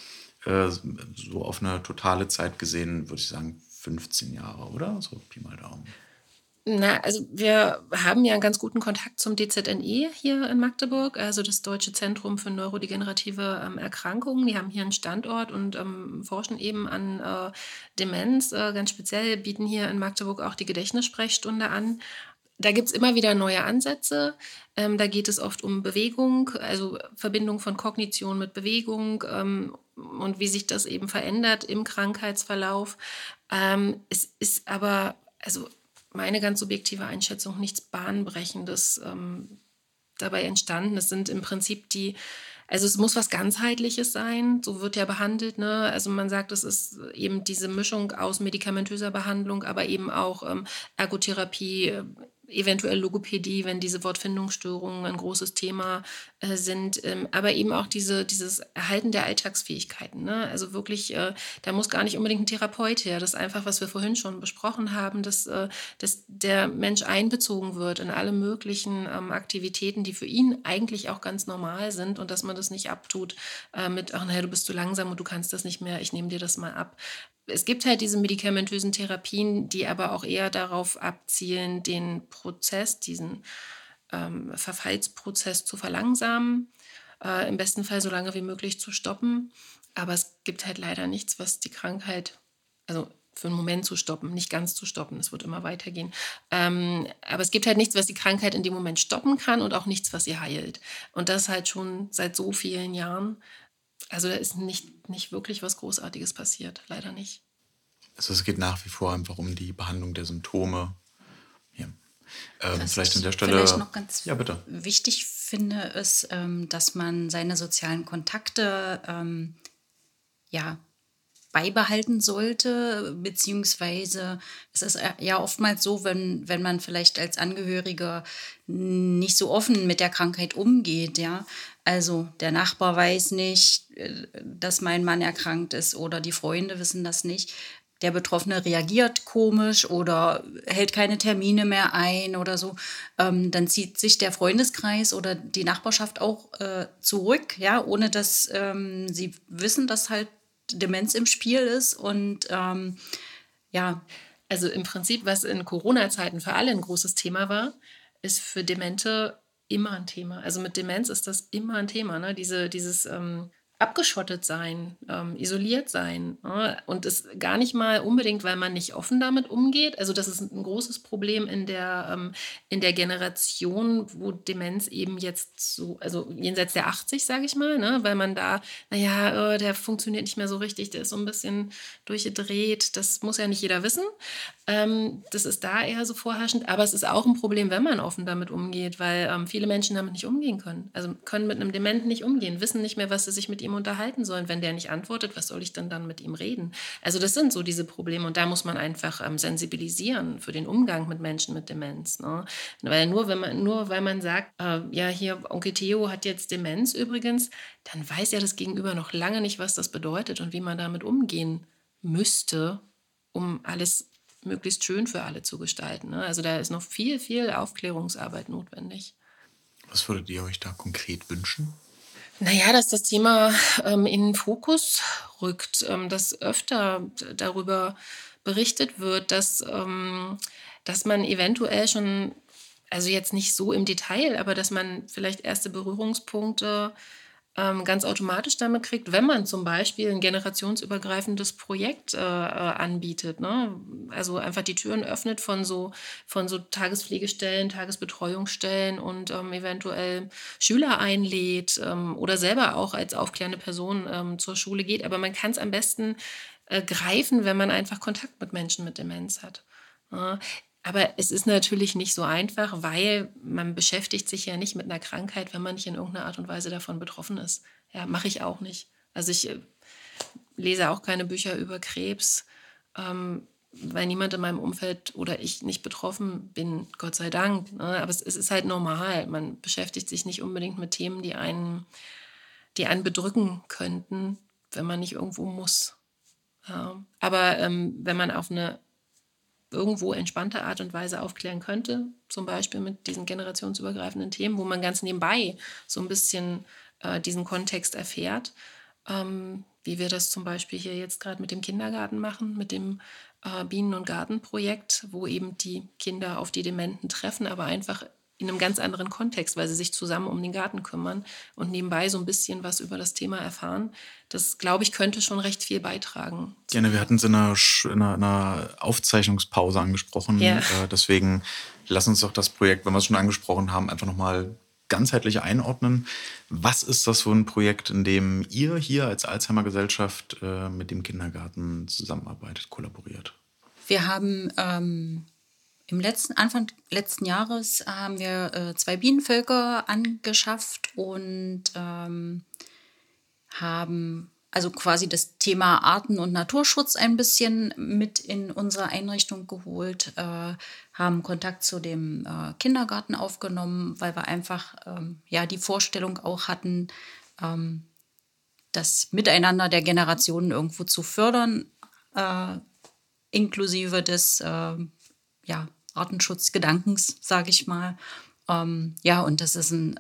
äh, so auf eine totale Zeit gesehen würde ich sagen 15 Jahre, oder? So Pi mal Daumen. Na, also wir haben ja einen ganz guten Kontakt zum DZNE hier in Magdeburg, also das Deutsche Zentrum für neurodegenerative ähm, Erkrankungen. Die haben hier einen Standort und ähm, forschen eben an äh, Demenz. Äh, ganz speziell bieten hier in Magdeburg auch die Gedächtnissprechstunde an. Da gibt es immer wieder neue Ansätze. Ähm, da geht es oft um Bewegung, also Verbindung von Kognition mit Bewegung ähm, und wie sich das eben verändert im Krankheitsverlauf. Ähm, es ist aber, also meine ganz subjektive Einschätzung nichts Bahnbrechendes ähm, dabei entstanden. Es sind im Prinzip die, also es muss was ganzheitliches sein, so wird ja behandelt. Ne? Also man sagt, es ist eben diese Mischung aus medikamentöser Behandlung, aber eben auch ähm, Ergotherapie, eventuell Logopädie, wenn diese Wortfindungsstörungen ein großes Thema äh, sind, ähm, aber eben auch diese, dieses Erhalten der Alltagsfähigkeiten. Ne? Also wirklich, äh, da muss gar nicht unbedingt ein Therapeut her. Das ist einfach, was wir vorhin schon besprochen haben, dass, äh, dass der Mensch einbezogen wird in alle möglichen ähm, Aktivitäten, die für ihn eigentlich auch ganz normal sind und dass man das nicht abtut äh, mit, ach naja, du bist zu langsam und du kannst das nicht mehr, ich nehme dir das mal ab es gibt halt diese medikamentösen Therapien, die aber auch eher darauf abzielen, den Prozess, diesen ähm, Verfallsprozess zu verlangsamen, äh, im besten Fall so lange wie möglich zu stoppen. Aber es gibt halt leider nichts, was die Krankheit, also für einen Moment zu stoppen, nicht ganz zu stoppen, es wird immer weitergehen. Ähm, aber es gibt halt nichts, was die Krankheit in dem Moment stoppen kann und auch nichts, was sie heilt. Und das halt schon seit so vielen Jahren. Also da ist nicht, nicht wirklich was Großartiges passiert, leider nicht. Also es geht nach wie vor einfach um die Behandlung der Symptome. Ja. Ähm, vielleicht an der Stelle. Vielleicht noch ganz ja, bitte. wichtig finde, ist, ähm, dass man seine sozialen Kontakte ähm, ja, beibehalten sollte, beziehungsweise es ist ja oftmals so, wenn, wenn man vielleicht als Angehöriger nicht so offen mit der Krankheit umgeht, ja. Also der Nachbar weiß nicht, äh, dass mein Mann erkrankt ist oder die Freunde wissen das nicht. Der Betroffene reagiert komisch oder hält keine Termine mehr ein oder so. Ähm, dann zieht sich der Freundeskreis oder die Nachbarschaft auch äh, zurück, ja, ohne dass ähm, sie wissen, dass halt Demenz im Spiel ist und ähm, ja. Also im Prinzip, was in Corona-Zeiten für alle ein großes Thema war, ist für Demente immer ein Thema. Also mit Demenz ist das immer ein Thema. Ne? Diese, dieses ähm, abgeschottet sein, ähm, isoliert sein. Ja? Und es gar nicht mal unbedingt, weil man nicht offen damit umgeht. Also das ist ein großes Problem in der, ähm, in der Generation, wo Demenz eben jetzt so, also jenseits der 80, sage ich mal, ne? weil man da, naja, oh, der funktioniert nicht mehr so richtig, der ist so ein bisschen durchgedreht. Das muss ja nicht jeder wissen. Ähm, das ist da eher so vorherrschend. Aber es ist auch ein Problem, wenn man offen damit umgeht, weil ähm, viele Menschen damit nicht umgehen können. Also können mit einem Dementen nicht umgehen, wissen nicht mehr, was sie sich mit ihm unterhalten sollen. Wenn der nicht antwortet, was soll ich denn dann mit ihm reden? Also das sind so diese Probleme und da muss man einfach ähm, sensibilisieren für den Umgang mit Menschen mit Demenz. Ne? Weil nur, wenn man, nur weil man sagt, äh, ja, hier Onkel Theo hat jetzt Demenz übrigens, dann weiß ja das Gegenüber noch lange nicht, was das bedeutet und wie man damit umgehen müsste, um alles möglichst schön für alle zu gestalten. Ne? Also da ist noch viel, viel Aufklärungsarbeit notwendig. Was würdet ihr euch da konkret wünschen? Naja, dass das Thema ähm, in den Fokus rückt, ähm, dass öfter darüber berichtet wird, dass, ähm, dass man eventuell schon, also jetzt nicht so im Detail, aber dass man vielleicht erste Berührungspunkte ähm, ganz automatisch damit kriegt, wenn man zum Beispiel ein generationsübergreifendes Projekt äh, äh, anbietet. Ne? Also einfach die Türen öffnet von so, von so Tagespflegestellen, Tagesbetreuungsstellen und ähm, eventuell Schüler einlädt ähm, oder selber auch als aufklärende Person ähm, zur Schule geht. Aber man kann es am besten äh, greifen, wenn man einfach Kontakt mit Menschen mit Demenz hat. Aber es ist natürlich nicht so einfach, weil man beschäftigt sich ja nicht mit einer Krankheit, wenn man nicht in irgendeiner Art und Weise davon betroffen ist. Ja, mache ich auch nicht. Also ich äh, lese auch keine Bücher über Krebs, ähm, weil niemand in meinem Umfeld oder ich nicht betroffen bin, Gott sei Dank. Ne? Aber es, es, ist halt normal. Man beschäftigt sich nicht unbedingt mit Themen, die einen, die einen bedrücken könnten, wenn man nicht irgendwo muss. Ja. Aber ähm, wenn man auf eine irgendwo entspannte Art und Weise aufklären könnte, zum Beispiel mit diesen generationsübergreifenden Themen, wo man ganz nebenbei so ein bisschen äh, diesen Kontext erfährt, ähm, wie wir das zum Beispiel hier jetzt gerade mit dem Kindergarten machen, mit dem äh, Bienen- und Gartenprojekt, wo eben die Kinder auf die Dementen treffen, aber einfach in einem ganz anderen Kontext, weil sie sich zusammen um den Garten kümmern und nebenbei so ein bisschen was über das Thema erfahren. Das, glaube ich, könnte schon recht viel beitragen. Gerne, wir hatten es in einer, in einer Aufzeichnungspause angesprochen. Ja. Äh, deswegen lass uns doch das Projekt, wenn wir es schon angesprochen haben, einfach nochmal ganzheitlich einordnen. Was ist das für ein Projekt, in dem ihr hier als Alzheimer-Gesellschaft äh, mit dem Kindergarten zusammenarbeitet, kollaboriert? Wir haben ähm, im letzten, Anfang letzten Jahres haben wir äh, zwei Bienenvölker angeschafft und ähm, haben also quasi das Thema Arten- und Naturschutz ein bisschen mit in unsere Einrichtung geholt, äh, haben Kontakt zu dem äh, Kindergarten aufgenommen, weil wir einfach ähm, ja die Vorstellung auch hatten, ähm, das Miteinander der Generationen irgendwo zu fördern, äh, inklusive des ähm, ja, Artenschutzgedankens, sage ich mal. Ähm, ja, und das ist ein,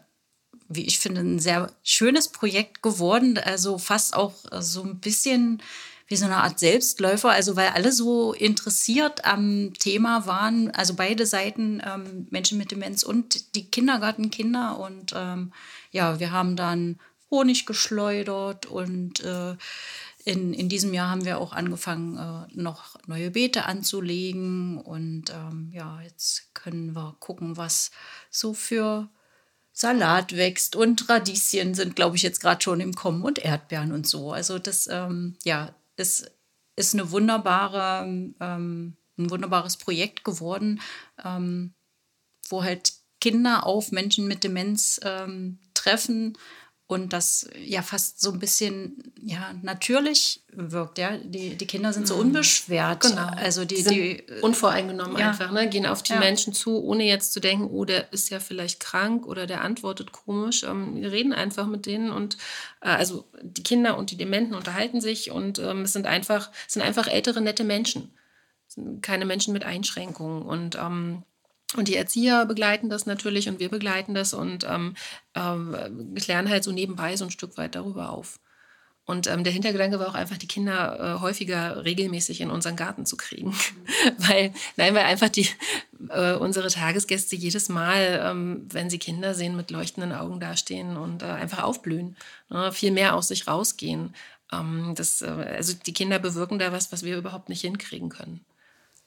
wie ich finde, ein sehr schönes Projekt geworden. Also fast auch so ein bisschen wie so eine Art Selbstläufer, also weil alle so interessiert am Thema waren, also beide Seiten, ähm, Menschen mit Demenz und die Kindergartenkinder. Und ähm, ja, wir haben dann Honig geschleudert und äh, in, in diesem Jahr haben wir auch angefangen, äh, noch neue Beete anzulegen. Und ähm, ja, jetzt können wir gucken, was so für Salat wächst. Und Radieschen sind, glaube ich, jetzt gerade schon im Kommen und Erdbeeren und so. Also das, ähm, ja, ist, ist eine wunderbare, ähm, ein wunderbares Projekt geworden, ähm, wo halt Kinder auf Menschen mit Demenz ähm, treffen und das ja fast so ein bisschen ja natürlich wirkt. Ja, die, die Kinder sind so mhm. unbeschwert. Genau. Also die, die, die unvoreingenommen ja. einfach, ne? gehen auf die ja. Menschen zu, ohne jetzt zu denken, oh, der ist ja vielleicht krank oder der antwortet komisch. Ähm, wir reden einfach mit denen und äh, also die Kinder und die Dementen unterhalten sich und ähm, es sind einfach, es sind einfach ältere nette Menschen, keine Menschen mit Einschränkungen und ähm, und die Erzieher begleiten das natürlich und wir begleiten das und ähm, ähm, klären halt so nebenbei so ein Stück weit darüber auf. Und ähm, der Hintergedanke war auch einfach, die Kinder äh, häufiger regelmäßig in unseren Garten zu kriegen. weil, nein, weil einfach die, äh, unsere Tagesgäste jedes Mal, ähm, wenn sie Kinder sehen, mit leuchtenden Augen dastehen und äh, einfach aufblühen, ne? viel mehr aus sich rausgehen. Ähm, das, äh, also die Kinder bewirken da was, was wir überhaupt nicht hinkriegen können.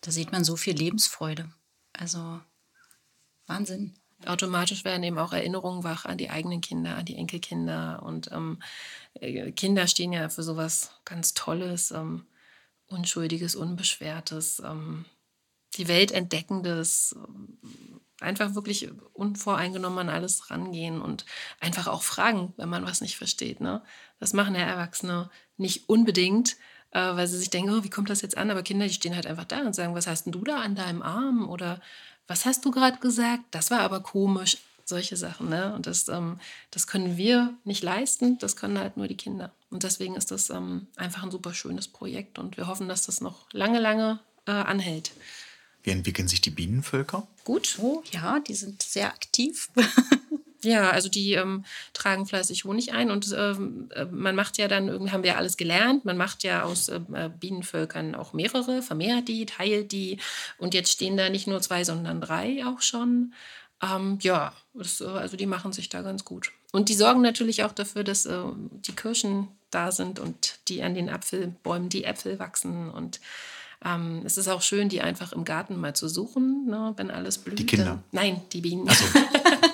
Da sieht man so viel Lebensfreude. Also Wahnsinn. Automatisch werden eben auch Erinnerungen wach an die eigenen Kinder, an die Enkelkinder. Und ähm, äh, Kinder stehen ja für sowas ganz Tolles, ähm, Unschuldiges, Unbeschwertes, ähm, die Welt entdeckendes, ähm, einfach wirklich unvoreingenommen an alles rangehen und einfach auch fragen, wenn man was nicht versteht. Ne? Das machen ja Erwachsene nicht unbedingt, äh, weil sie sich denken, oh, wie kommt das jetzt an? Aber Kinder, die stehen halt einfach da und sagen, was hast denn du da an deinem Arm? Oder was hast du gerade gesagt? Das war aber komisch. Solche Sachen. Ne? Und das, ähm, das können wir nicht leisten, das können halt nur die Kinder. Und deswegen ist das ähm, einfach ein super schönes Projekt und wir hoffen, dass das noch lange, lange äh, anhält. Wie entwickeln sich die Bienenvölker? Gut, oh, ja, die sind sehr aktiv. ja, also die ähm, tragen fleißig Honig ein und ähm, äh, man macht ja dann, irgendwie haben wir alles gelernt, man macht ja aus äh, äh, Bienenvölkern auch mehrere, vermehrt die, teilt die und jetzt stehen da nicht nur zwei, sondern drei auch schon. Ähm, ja, das, äh, also die machen sich da ganz gut. Und die sorgen natürlich auch dafür, dass äh, die Kirschen da sind und die an den Apfelbäumen die Äpfel wachsen und ähm, es ist auch schön, die einfach im Garten mal zu suchen, ne, wenn alles blüht. Die Kinder? Nein, die Bienen. So.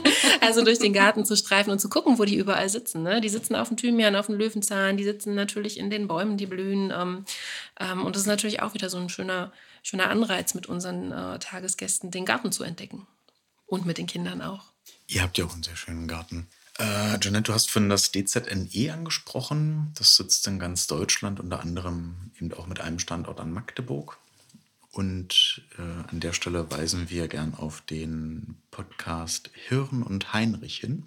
also durch den Garten zu streifen und zu gucken, wo die überall sitzen. Ne? Die sitzen auf dem Thymian, auf dem Löwenzahn, die sitzen natürlich in den Bäumen, die blühen. Ähm, ähm, und das ist natürlich auch wieder so ein schöner, schöner Anreiz mit unseren äh, Tagesgästen, den Garten zu entdecken. Und mit den Kindern auch. Ihr habt ja auch einen sehr schönen Garten. Äh, Janette, du hast von das DZNE angesprochen. Das sitzt in ganz Deutschland, unter anderem eben auch mit einem Standort an Magdeburg. Und äh, an der Stelle weisen wir gern auf den Podcast Hirn und Heinrich hin,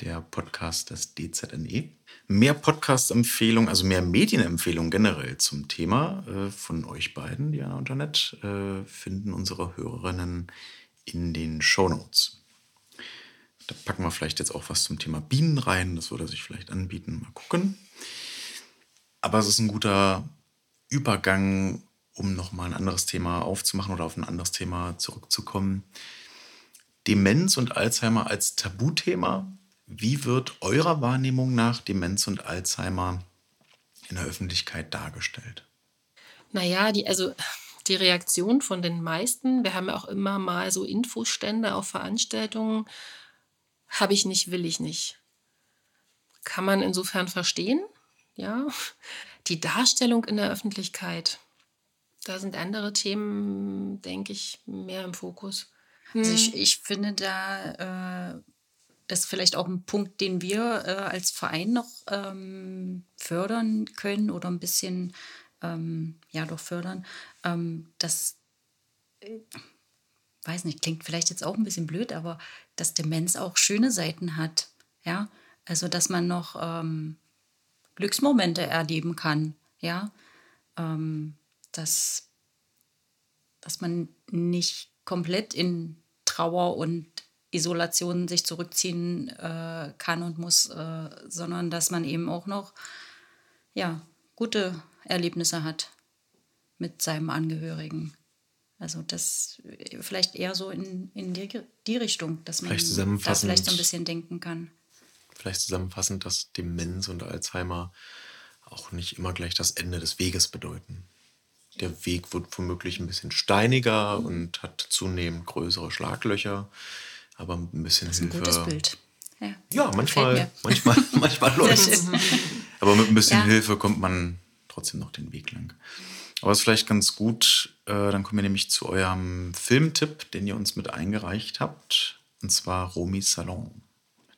der Podcast des DZNE. Mehr Podcast-Empfehlungen, also mehr Medienempfehlungen generell zum Thema äh, von euch beiden, Diana und Janette, äh, finden unsere Hörerinnen in den Show Notes. Da packen wir vielleicht jetzt auch was zum Thema Bienen rein. Das würde sich vielleicht anbieten. Mal gucken. Aber es ist ein guter Übergang, um nochmal ein anderes Thema aufzumachen oder auf ein anderes Thema zurückzukommen. Demenz und Alzheimer als Tabuthema. Wie wird eurer Wahrnehmung nach Demenz und Alzheimer in der Öffentlichkeit dargestellt? Naja, die, also die Reaktion von den meisten, wir haben ja auch immer mal so Infostände auf Veranstaltungen, habe ich nicht, will ich nicht. Kann man insofern verstehen, ja. Die Darstellung in der Öffentlichkeit, da sind andere Themen, denke ich, mehr im Fokus. Hm. Also ich, ich, finde da, äh, das ist vielleicht auch ein Punkt, den wir äh, als Verein noch ähm, fördern können oder ein bisschen, ähm, ja, doch fördern, ähm, dass äh, weiß nicht, klingt vielleicht jetzt auch ein bisschen blöd, aber dass Demenz auch schöne Seiten hat. Ja, also dass man noch ähm, Glücksmomente erleben kann. Ja, ähm, dass, dass man nicht komplett in Trauer und Isolation sich zurückziehen äh, kann und muss, äh, sondern dass man eben auch noch ja, gute Erlebnisse hat mit seinem Angehörigen. Also das vielleicht eher so in, in die, die Richtung, dass man da vielleicht so ein bisschen denken kann. Vielleicht zusammenfassend, dass Demenz und Alzheimer auch nicht immer gleich das Ende des Weges bedeuten. Der Weg wird womöglich ein bisschen steiniger und hat zunehmend größere Schlaglöcher, aber ein bisschen das ist Hilfe. Ein gutes Bild. Ja, ja manchmal, manchmal, manchmal läuft es. Aber mit ein bisschen ja. Hilfe kommt man trotzdem noch den Weg lang. Aber es ist vielleicht ganz gut, äh, dann kommen wir nämlich zu eurem Filmtipp, den ihr uns mit eingereicht habt. Und zwar Romy Salon.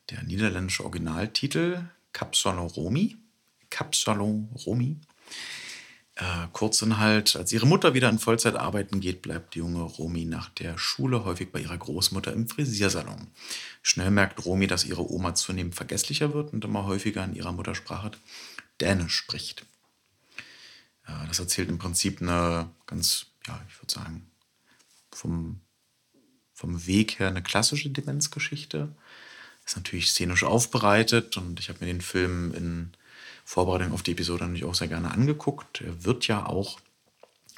Der niederländische Originaltitel Cap Salon Romy. Cap Salon Romy. Äh, Kurzinhalt, als ihre Mutter wieder in Vollzeit arbeiten geht, bleibt die junge Romy nach der Schule häufig bei ihrer Großmutter im Frisiersalon. Schnell merkt Romy, dass ihre Oma zunehmend vergesslicher wird und immer häufiger in ihrer Muttersprache Dänisch spricht. Ja, das erzählt im Prinzip eine ganz, ja, ich würde sagen, vom, vom Weg her eine klassische Demenzgeschichte. Ist natürlich szenisch aufbereitet und ich habe mir den Film in Vorbereitung auf die Episode natürlich auch sehr gerne angeguckt. Er wird ja auch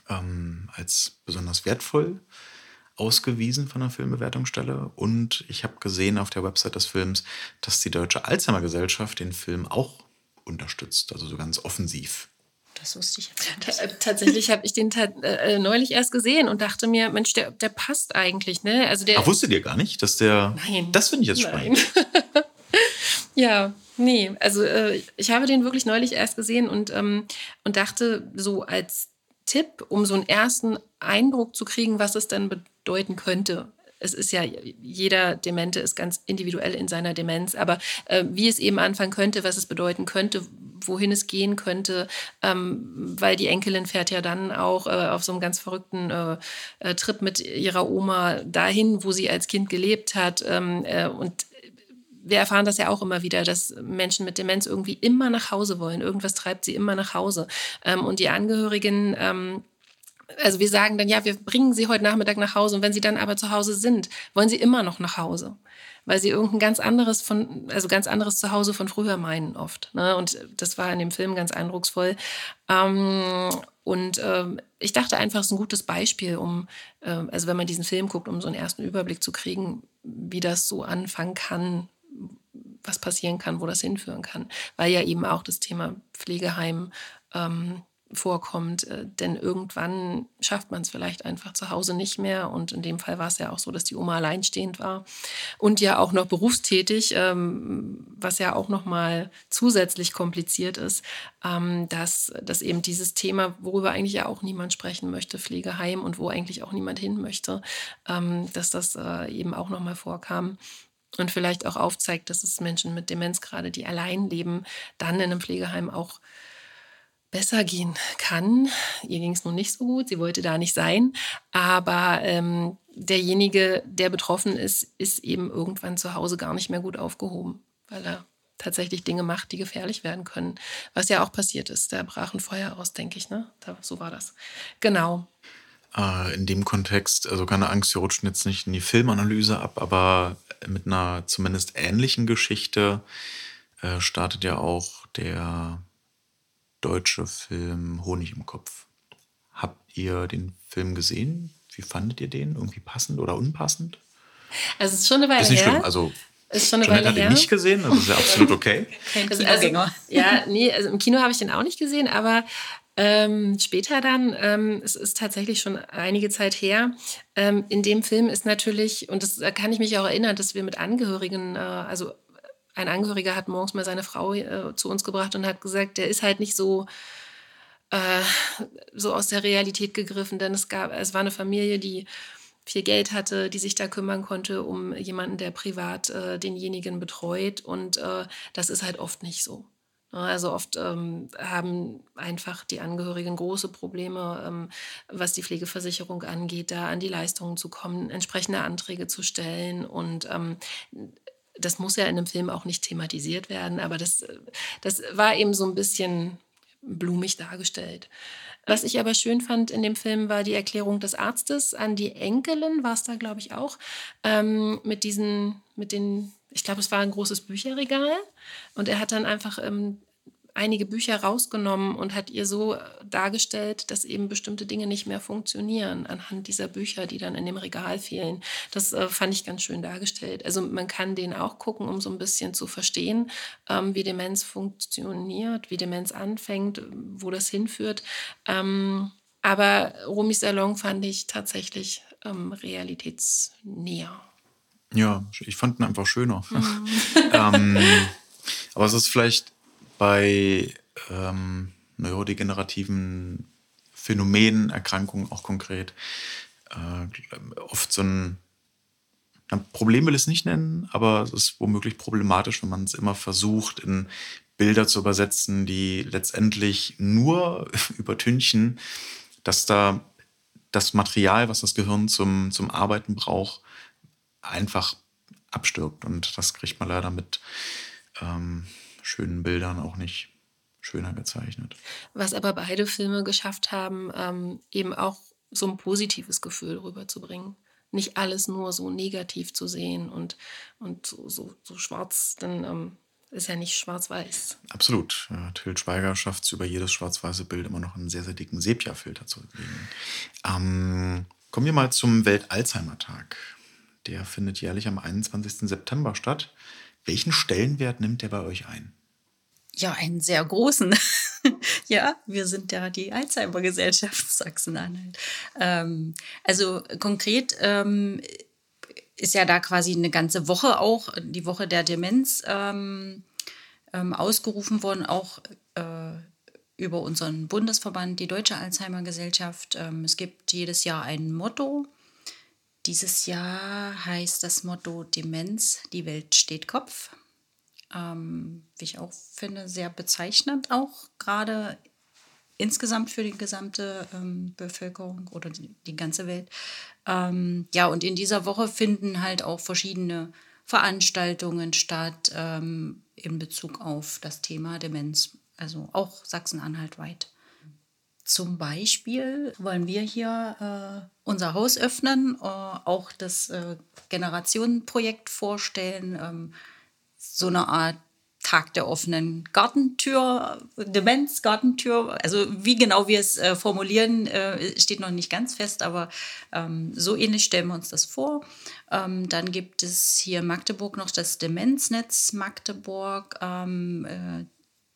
ähm, als besonders wertvoll ausgewiesen von der Filmbewertungsstelle. Und ich habe gesehen auf der Website des Films, dass die Deutsche Alzheimer Gesellschaft den Film auch unterstützt, also so ganz offensiv. Das wusste ich jetzt nicht. Äh, tatsächlich habe ich den äh, neulich erst gesehen und dachte mir, Mensch, der, der passt eigentlich. Ne? Also der, Ach, wusstet ihr gar nicht, dass der. Nein. Das finde ich jetzt spannend. ja, nee. Also äh, ich habe den wirklich neulich erst gesehen und, ähm, und dachte so als Tipp, um so einen ersten Eindruck zu kriegen, was es denn bedeuten könnte es ist ja, jeder Demente ist ganz individuell in seiner Demenz, aber äh, wie es eben anfangen könnte, was es bedeuten könnte, wohin es gehen könnte, ähm, weil die Enkelin fährt ja dann auch äh, auf so einem ganz verrückten äh, äh Trip mit ihrer Oma dahin, wo sie als Kind gelebt hat ähm, äh, und wir erfahren das ja auch immer wieder, dass Menschen mit Demenz irgendwie immer nach Hause wollen. Irgendwas treibt sie immer nach Hause. Ähm, und die Angehörigen ähm, also wir sagen dann, ja, wir bringen sie heute Nachmittag nach Hause und wenn sie dann aber zu Hause sind, wollen sie immer noch nach Hause weil sie irgendein ganz anderes von, also ganz anderes Zuhause von früher meinen oft. Ne? Und das war in dem Film ganz eindrucksvoll. Ähm, und ähm, ich dachte einfach, es ist ein gutes Beispiel, um, äh, also wenn man diesen Film guckt, um so einen ersten Überblick zu kriegen, wie das so anfangen kann, was passieren kann, wo das hinführen kann. Weil ja eben auch das Thema Pflegeheim ähm, vorkommt, äh, denn irgendwann schafft man es vielleicht einfach zu Hause nicht mehr. Und in dem Fall war es ja auch so, dass die Oma alleinstehend war und ja auch noch berufstätig, ähm, was ja auch noch mal zusätzlich kompliziert ist, ähm, dass, dass eben dieses Thema, worüber eigentlich ja auch niemand sprechen möchte, Pflegeheim und wo eigentlich auch niemand hin möchte, ähm, dass das äh, eben auch noch mal vorkam und vielleicht auch aufzeigt, dass es Menschen mit Demenz gerade, die allein leben, dann in einem Pflegeheim auch besser gehen kann. Ihr ging es nun nicht so gut, sie wollte da nicht sein, aber ähm, derjenige, der betroffen ist, ist eben irgendwann zu Hause gar nicht mehr gut aufgehoben, weil er tatsächlich Dinge macht, die gefährlich werden können. Was ja auch passiert ist. Da brach ein Feuer aus, denke ich. Ne? Da, so war das. Genau. Äh, in dem Kontext, also keine Angst, wir rutschen jetzt nicht in die Filmanalyse ab, aber mit einer zumindest ähnlichen Geschichte äh, startet ja auch der deutsche Film Honig im Kopf. Habt ihr den Film gesehen? Wie fandet ihr den? Irgendwie passend oder unpassend? Also es ist schon eine Weile ist nicht her. Schlimm. Also ist schon eine Jeanette Weile hat her. ihn nicht gesehen, das ist ja absolut okay. Kein Also, also, ja, nee, also im Kino habe ich den auch nicht gesehen, aber ähm, später dann, ähm, es ist tatsächlich schon einige Zeit her. Ähm, in dem Film ist natürlich, und das da kann ich mich auch erinnern, dass wir mit Angehörigen, äh, also ein Angehöriger hat morgens mal seine Frau äh, zu uns gebracht und hat gesagt, der ist halt nicht so äh, so aus der Realität gegriffen, denn es gab, es war eine Familie, die viel Geld hatte, die sich da kümmern konnte um jemanden, der privat äh, denjenigen betreut und äh, das ist halt oft nicht so. Also oft ähm, haben einfach die Angehörigen große Probleme, ähm, was die Pflegeversicherung angeht, da an die Leistungen zu kommen, entsprechende Anträge zu stellen und ähm, das muss ja in einem Film auch nicht thematisiert werden, aber das, das war eben so ein bisschen blumig dargestellt. Was ich aber schön fand in dem Film war die Erklärung des Arztes an die Enkelin, war es da, glaube ich, auch, ähm, mit diesen, mit den, ich glaube, es war ein großes Bücherregal und er hat dann einfach ähm, einige Bücher rausgenommen und hat ihr so dargestellt, dass eben bestimmte Dinge nicht mehr funktionieren anhand dieser Bücher, die dann in dem Regal fehlen. Das äh, fand ich ganz schön dargestellt. Also man kann den auch gucken, um so ein bisschen zu verstehen, ähm, wie Demenz funktioniert, wie Demenz anfängt, wo das hinführt. Ähm, aber Romy Salon fand ich tatsächlich ähm, realitätsnäher. Ja, ich fand ihn einfach schöner. ähm, aber es ist vielleicht bei ähm, neurodegenerativen Phänomenen, Erkrankungen auch konkret, äh, oft so ein, ein Problem will ich es nicht nennen, aber es ist womöglich problematisch, wenn man es immer versucht, in Bilder zu übersetzen, die letztendlich nur übertünchen, dass da das Material, was das Gehirn zum, zum Arbeiten braucht, einfach abstirbt. Und das kriegt man leider mit ähm, schönen Bildern auch nicht schöner gezeichnet. Was aber beide Filme geschafft haben, ähm, eben auch so ein positives Gefühl rüberzubringen. Nicht alles nur so negativ zu sehen und, und so, so, so schwarz, dann ähm, ist ja nicht schwarz-weiß. Absolut. Ja, Till Schweiger schafft es über jedes schwarz-weiße Bild immer noch einen sehr, sehr dicken Sepia-Filter zu legen. Ähm, kommen wir mal zum Welt-Alzheimer-Tag. Der findet jährlich am 21. September statt. Welchen Stellenwert nimmt der bei euch ein? Ja, einen sehr großen. ja, wir sind ja die Alzheimer-Gesellschaft Sachsen-Anhalt. Ähm, also konkret ähm, ist ja da quasi eine ganze Woche auch, die Woche der Demenz, ähm, ähm ausgerufen worden, auch äh, über unseren Bundesverband, die Deutsche Alzheimer-Gesellschaft. Ähm, es gibt jedes Jahr ein Motto. Dieses Jahr heißt das Motto Demenz, die Welt steht Kopf. Ähm, wie ich auch finde, sehr bezeichnend auch gerade insgesamt für die gesamte ähm, Bevölkerung oder die, die ganze Welt. Ähm, ja, und in dieser Woche finden halt auch verschiedene Veranstaltungen statt ähm, in Bezug auf das Thema Demenz, also auch Sachsen-Anhalt weit. Zum Beispiel wollen wir hier äh, unser Haus öffnen, äh, auch das äh, Generationenprojekt vorstellen, ähm, so eine Art Tag der offenen Gartentür, Demenz, Gartentür. Also wie genau wir es äh, formulieren, äh, steht noch nicht ganz fest, aber ähm, so ähnlich stellen wir uns das vor. Ähm, dann gibt es hier in Magdeburg noch das Demenznetz Magdeburg. Ähm, äh,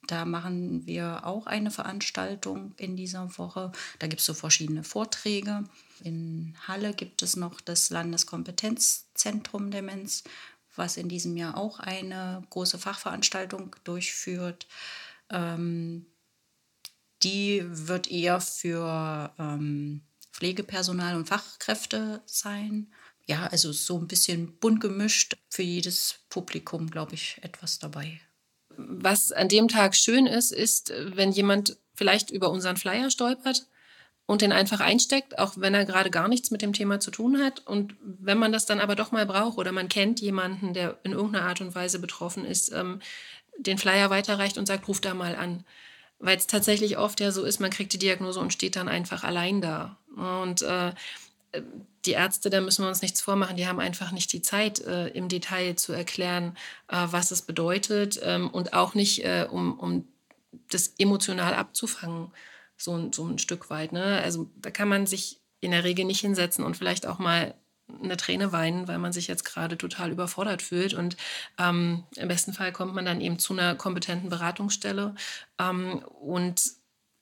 da machen wir auch eine Veranstaltung in dieser Woche. Da gibt es so verschiedene Vorträge. In Halle gibt es noch das Landeskompetenzzentrum Demenz, was in diesem Jahr auch eine große Fachveranstaltung durchführt. Ähm, die wird eher für ähm, Pflegepersonal und Fachkräfte sein. Ja, also so ein bisschen bunt gemischt. Für jedes Publikum, glaube ich, etwas dabei. Was an dem Tag schön ist, ist, wenn jemand vielleicht über unseren Flyer stolpert und den einfach einsteckt, auch wenn er gerade gar nichts mit dem Thema zu tun hat. Und wenn man das dann aber doch mal braucht oder man kennt jemanden, der in irgendeiner Art und Weise betroffen ist, ähm, den Flyer weiterreicht und sagt, ruf da mal an. Weil es tatsächlich oft ja so ist, man kriegt die Diagnose und steht dann einfach allein da. Und äh, die Ärzte, da müssen wir uns nichts vormachen, die haben einfach nicht die Zeit, äh, im Detail zu erklären, äh, was es bedeutet ähm, und auch nicht, äh, um, um das emotional abzufangen so, so ein Stück weit. Ne? Also da kann man sich in der Regel nicht hinsetzen und vielleicht auch mal eine Träne weinen, weil man sich jetzt gerade total überfordert fühlt. Und ähm, im besten Fall kommt man dann eben zu einer kompetenten Beratungsstelle ähm, und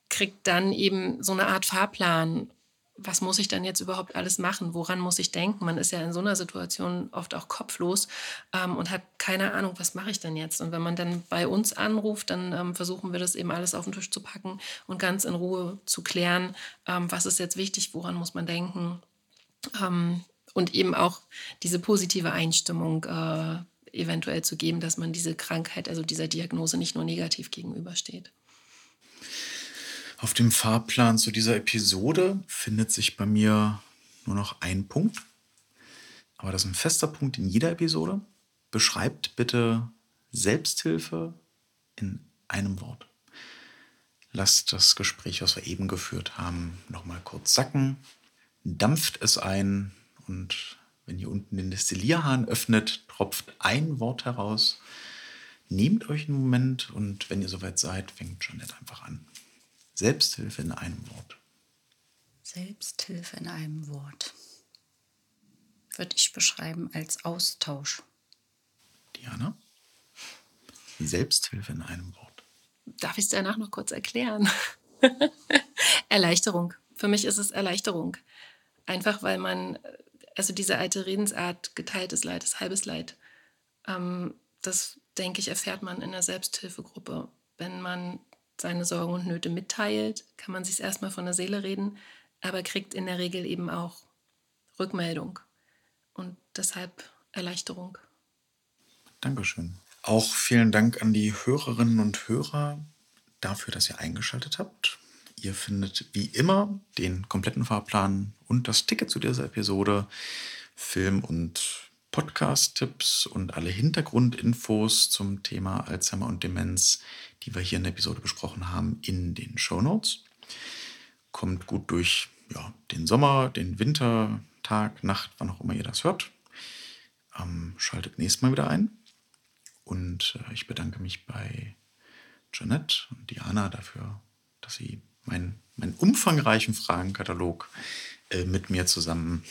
kriegt dann eben so eine Art Fahrplan was muss ich dann jetzt überhaupt alles machen? Woran muss ich denken? Man ist ja in so einer Situation oft auch kopflos ähm, und hat keine Ahnung, was mache ich denn jetzt? Und wenn man dann bei uns anruft, dann ähm, versuchen wir das eben alles auf den Tisch zu packen und ganz in Ruhe zu klären, ähm, was ist jetzt wichtig, woran muss man denken? Ähm, und eben auch diese positive Einstimmung äh, eventuell zu geben, dass man diese Krankheit, also dieser Diagnose nicht nur negativ gegenübersteht. Auf dem Fahrplan zu dieser Episode findet sich bei mir nur noch ein Punkt. Aber das ist ein fester Punkt in jeder Episode. Beschreibt bitte Selbsthilfe in einem Wort. Lasst das Gespräch, was wir eben geführt haben, nochmal kurz sacken. Dampft es ein und wenn ihr unten den Destillierhahn öffnet, tropft ein Wort heraus. Nehmt euch einen Moment und wenn ihr soweit seid, fängt Jeanette einfach an. Selbsthilfe in einem Wort. Selbsthilfe in einem Wort. Würde ich beschreiben als Austausch. Diana? Selbsthilfe in einem Wort. Darf ich es danach noch kurz erklären? Erleichterung. Für mich ist es Erleichterung. Einfach weil man, also diese alte Redensart, geteiltes Leid ist halbes Leid, ähm, das denke ich, erfährt man in der Selbsthilfegruppe. Wenn man seine Sorgen und Nöte mitteilt, kann man sich erstmal von der Seele reden, aber kriegt in der Regel eben auch Rückmeldung und deshalb Erleichterung. Dankeschön. Auch vielen Dank an die Hörerinnen und Hörer dafür, dass ihr eingeschaltet habt. Ihr findet wie immer den kompletten Fahrplan und das Ticket zu dieser Episode, Film- und Podcast-Tipps und alle Hintergrundinfos zum Thema Alzheimer und Demenz, die wir hier in der Episode besprochen haben, in den Show Notes. Kommt gut durch ja, den Sommer, den Winter, Tag, Nacht, wann auch immer ihr das hört. Ähm, schaltet nächstes Mal wieder ein. Und äh, ich bedanke mich bei Janette und Diana dafür, dass sie meinen, meinen umfangreichen Fragenkatalog äh, mit mir zusammen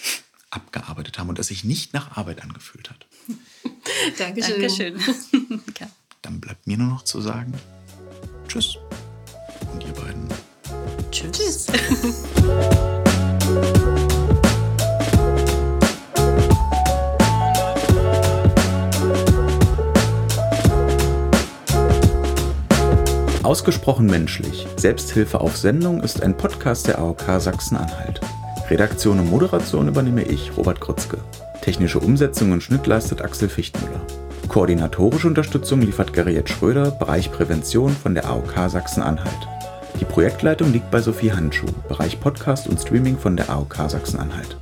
abgearbeitet haben und es sich nicht nach Arbeit angefühlt hat. Dankeschön. Dankeschön. Dann bleibt mir nur noch zu sagen, tschüss. Und ihr beiden. Tschüss. tschüss. Ausgesprochen menschlich. Selbsthilfe auf Sendung ist ein Podcast der AOK Sachsen-Anhalt. Redaktion und Moderation übernehme ich, Robert Grützke. Technische Umsetzung und Schnitt leistet Axel Fichtmüller. Koordinatorische Unterstützung liefert Gerriet Schröder, Bereich Prävention von der AOK Sachsen-Anhalt. Die Projektleitung liegt bei Sophie Handschuh, Bereich Podcast und Streaming von der AOK Sachsen-Anhalt.